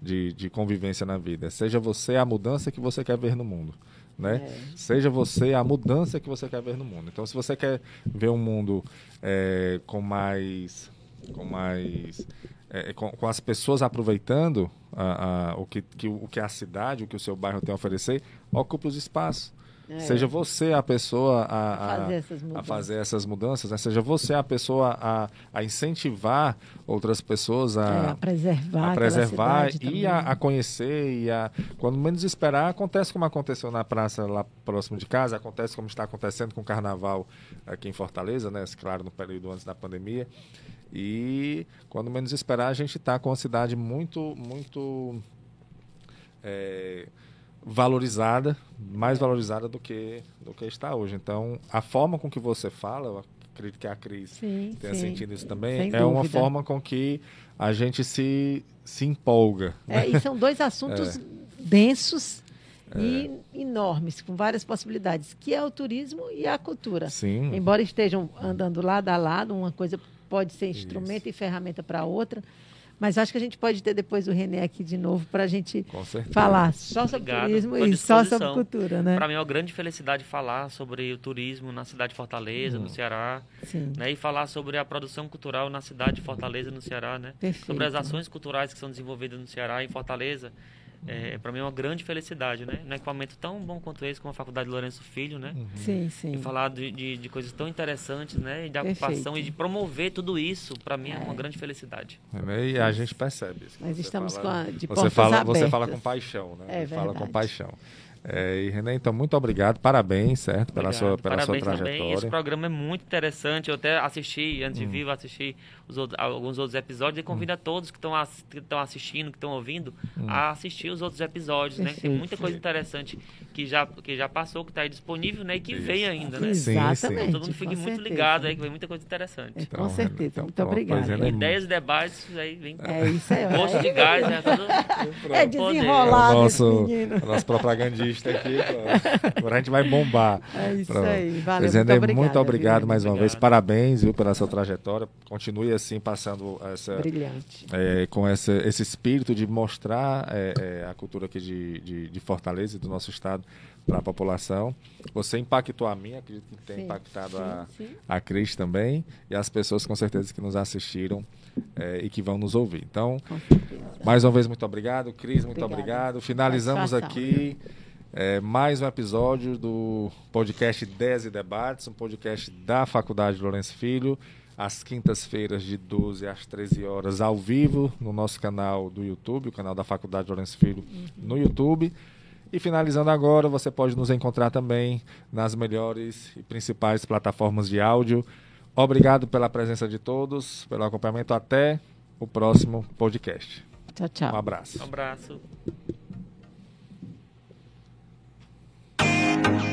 de, de convivência na vida. Seja você a mudança que você quer ver no mundo. Né? É. Seja você a mudança que você quer ver no mundo. Então, se você quer ver um mundo é, com mais, com mais, é, com, com as pessoas aproveitando a- a- o, que, que, o que a cidade, o que o seu bairro tem a oferecer, ocupe os espaços. É. Seja você a pessoa a, a- Fazer essas a mudanças. fazer essas mudanças, né? seja você a pessoa a, a incentivar outras pessoas a, É, a preservar, a preservar e a, também. a conhecer e a quando menos esperar acontece como aconteceu na praça lá próximo de casa acontece como está acontecendo com o carnaval aqui em Fortaleza né claro no período antes da pandemia e quando menos esperar a gente está com a cidade muito muito é, valorizada mais valorizada do que do que está hoje então a forma com que você fala eu acredito que a Cris Sim, tenha sim. sentido isso também, Sem é uma dúvida. forma com que a gente se, se empolga. né? É, e são dois assuntos densos e enormes, com várias possibilidades, que é o turismo e a cultura. Sim, Embora estejam andando lado a lado, uma coisa pode ser instrumento e ferramenta para outra, mas acho que a gente pode ter depois o René aqui de novo para a gente falar só sobre Obrigado, turismo tô e só sobre cultura, né? Para mim é uma grande felicidade falar sobre o turismo na cidade de Fortaleza, Hum. no Ceará, Sim, né? E falar sobre a produção cultural na cidade de Fortaleza, no Ceará, né? perfeito. Sobre as ações culturais que são desenvolvidas no Ceará e em Fortaleza. É, para mim é uma grande felicidade, né? Num equipamento tão bom quanto esse, como a Faculdade Lourenço Filho, né? Sim, sim. E falar de, de, de coisas tão interessantes, né? E da Perfeito. ocupação e de promover tudo isso, para mim é uma grande felicidade. Né? E a gente percebe isso. Nós estamos fala- com a, de você portas fala, abertas. você fala com paixão, né? É Você fala com verdade. paixão. É, e René, então, muito obrigado, parabéns, certo? Pela sua, Obrigado. pela sua Parabéns também. Esse trajetória. Hum. programa é muito interessante. Eu até assisti, antes de vir, eu assisti os outros- alguns outros episódios e convido a todos que estão assistindo, que estão ouvindo, Hum. a assistir os outros episódios, né? Tem muita coisa interessante que já, que já passou, que está aí disponível, né? E que Isso. vem ainda, né? Sim, sim. Exatamente. Então todo mundo fique com muito certeza. ligado aí, que vem muita coisa interessante. É, Então, com certeza. então, Muito pois é? Ideias e debates, aí vem É isso aí. gosto olha de gás, né? É poder. É o desenrolado nosso, esse menino. o nosso propagandista aqui. Agora a gente vai bombar. É isso Pronto. aí. Valeu, Pois, muito muito obrigado viu? mais uma Obrigado. vez. Parabéns viu, pela sua trajetória. Continue assim, passando essa, Brilhante. é, com essa, esse espírito de mostrar é, é, a cultura aqui de, de, de Fortaleza e do nosso estado para a população. Você impactou a mim, acredito que tem Sim, impactado sim, a, sim. a Cris também e as pessoas com certeza que nos assistiram é, e que vão nos ouvir. Então, mais uma vez, muito obrigado. Cris, muito Obrigada. obrigado. Finalizamos aqui é, mais um episódio do podcast 10 e Debates, um podcast da Faculdade Lourenço Filho, às quintas-feiras, de 12 às 13 horas, ao vivo, no nosso canal do YouTube, o canal da Faculdade Lourenço Filho no YouTube. E finalizando agora, você pode nos encontrar também nas melhores e principais plataformas de áudio. Obrigado pela presença de todos, pelo acompanhamento. Até o próximo podcast. Tchau, tchau. Um abraço. Um abraço. Thank you.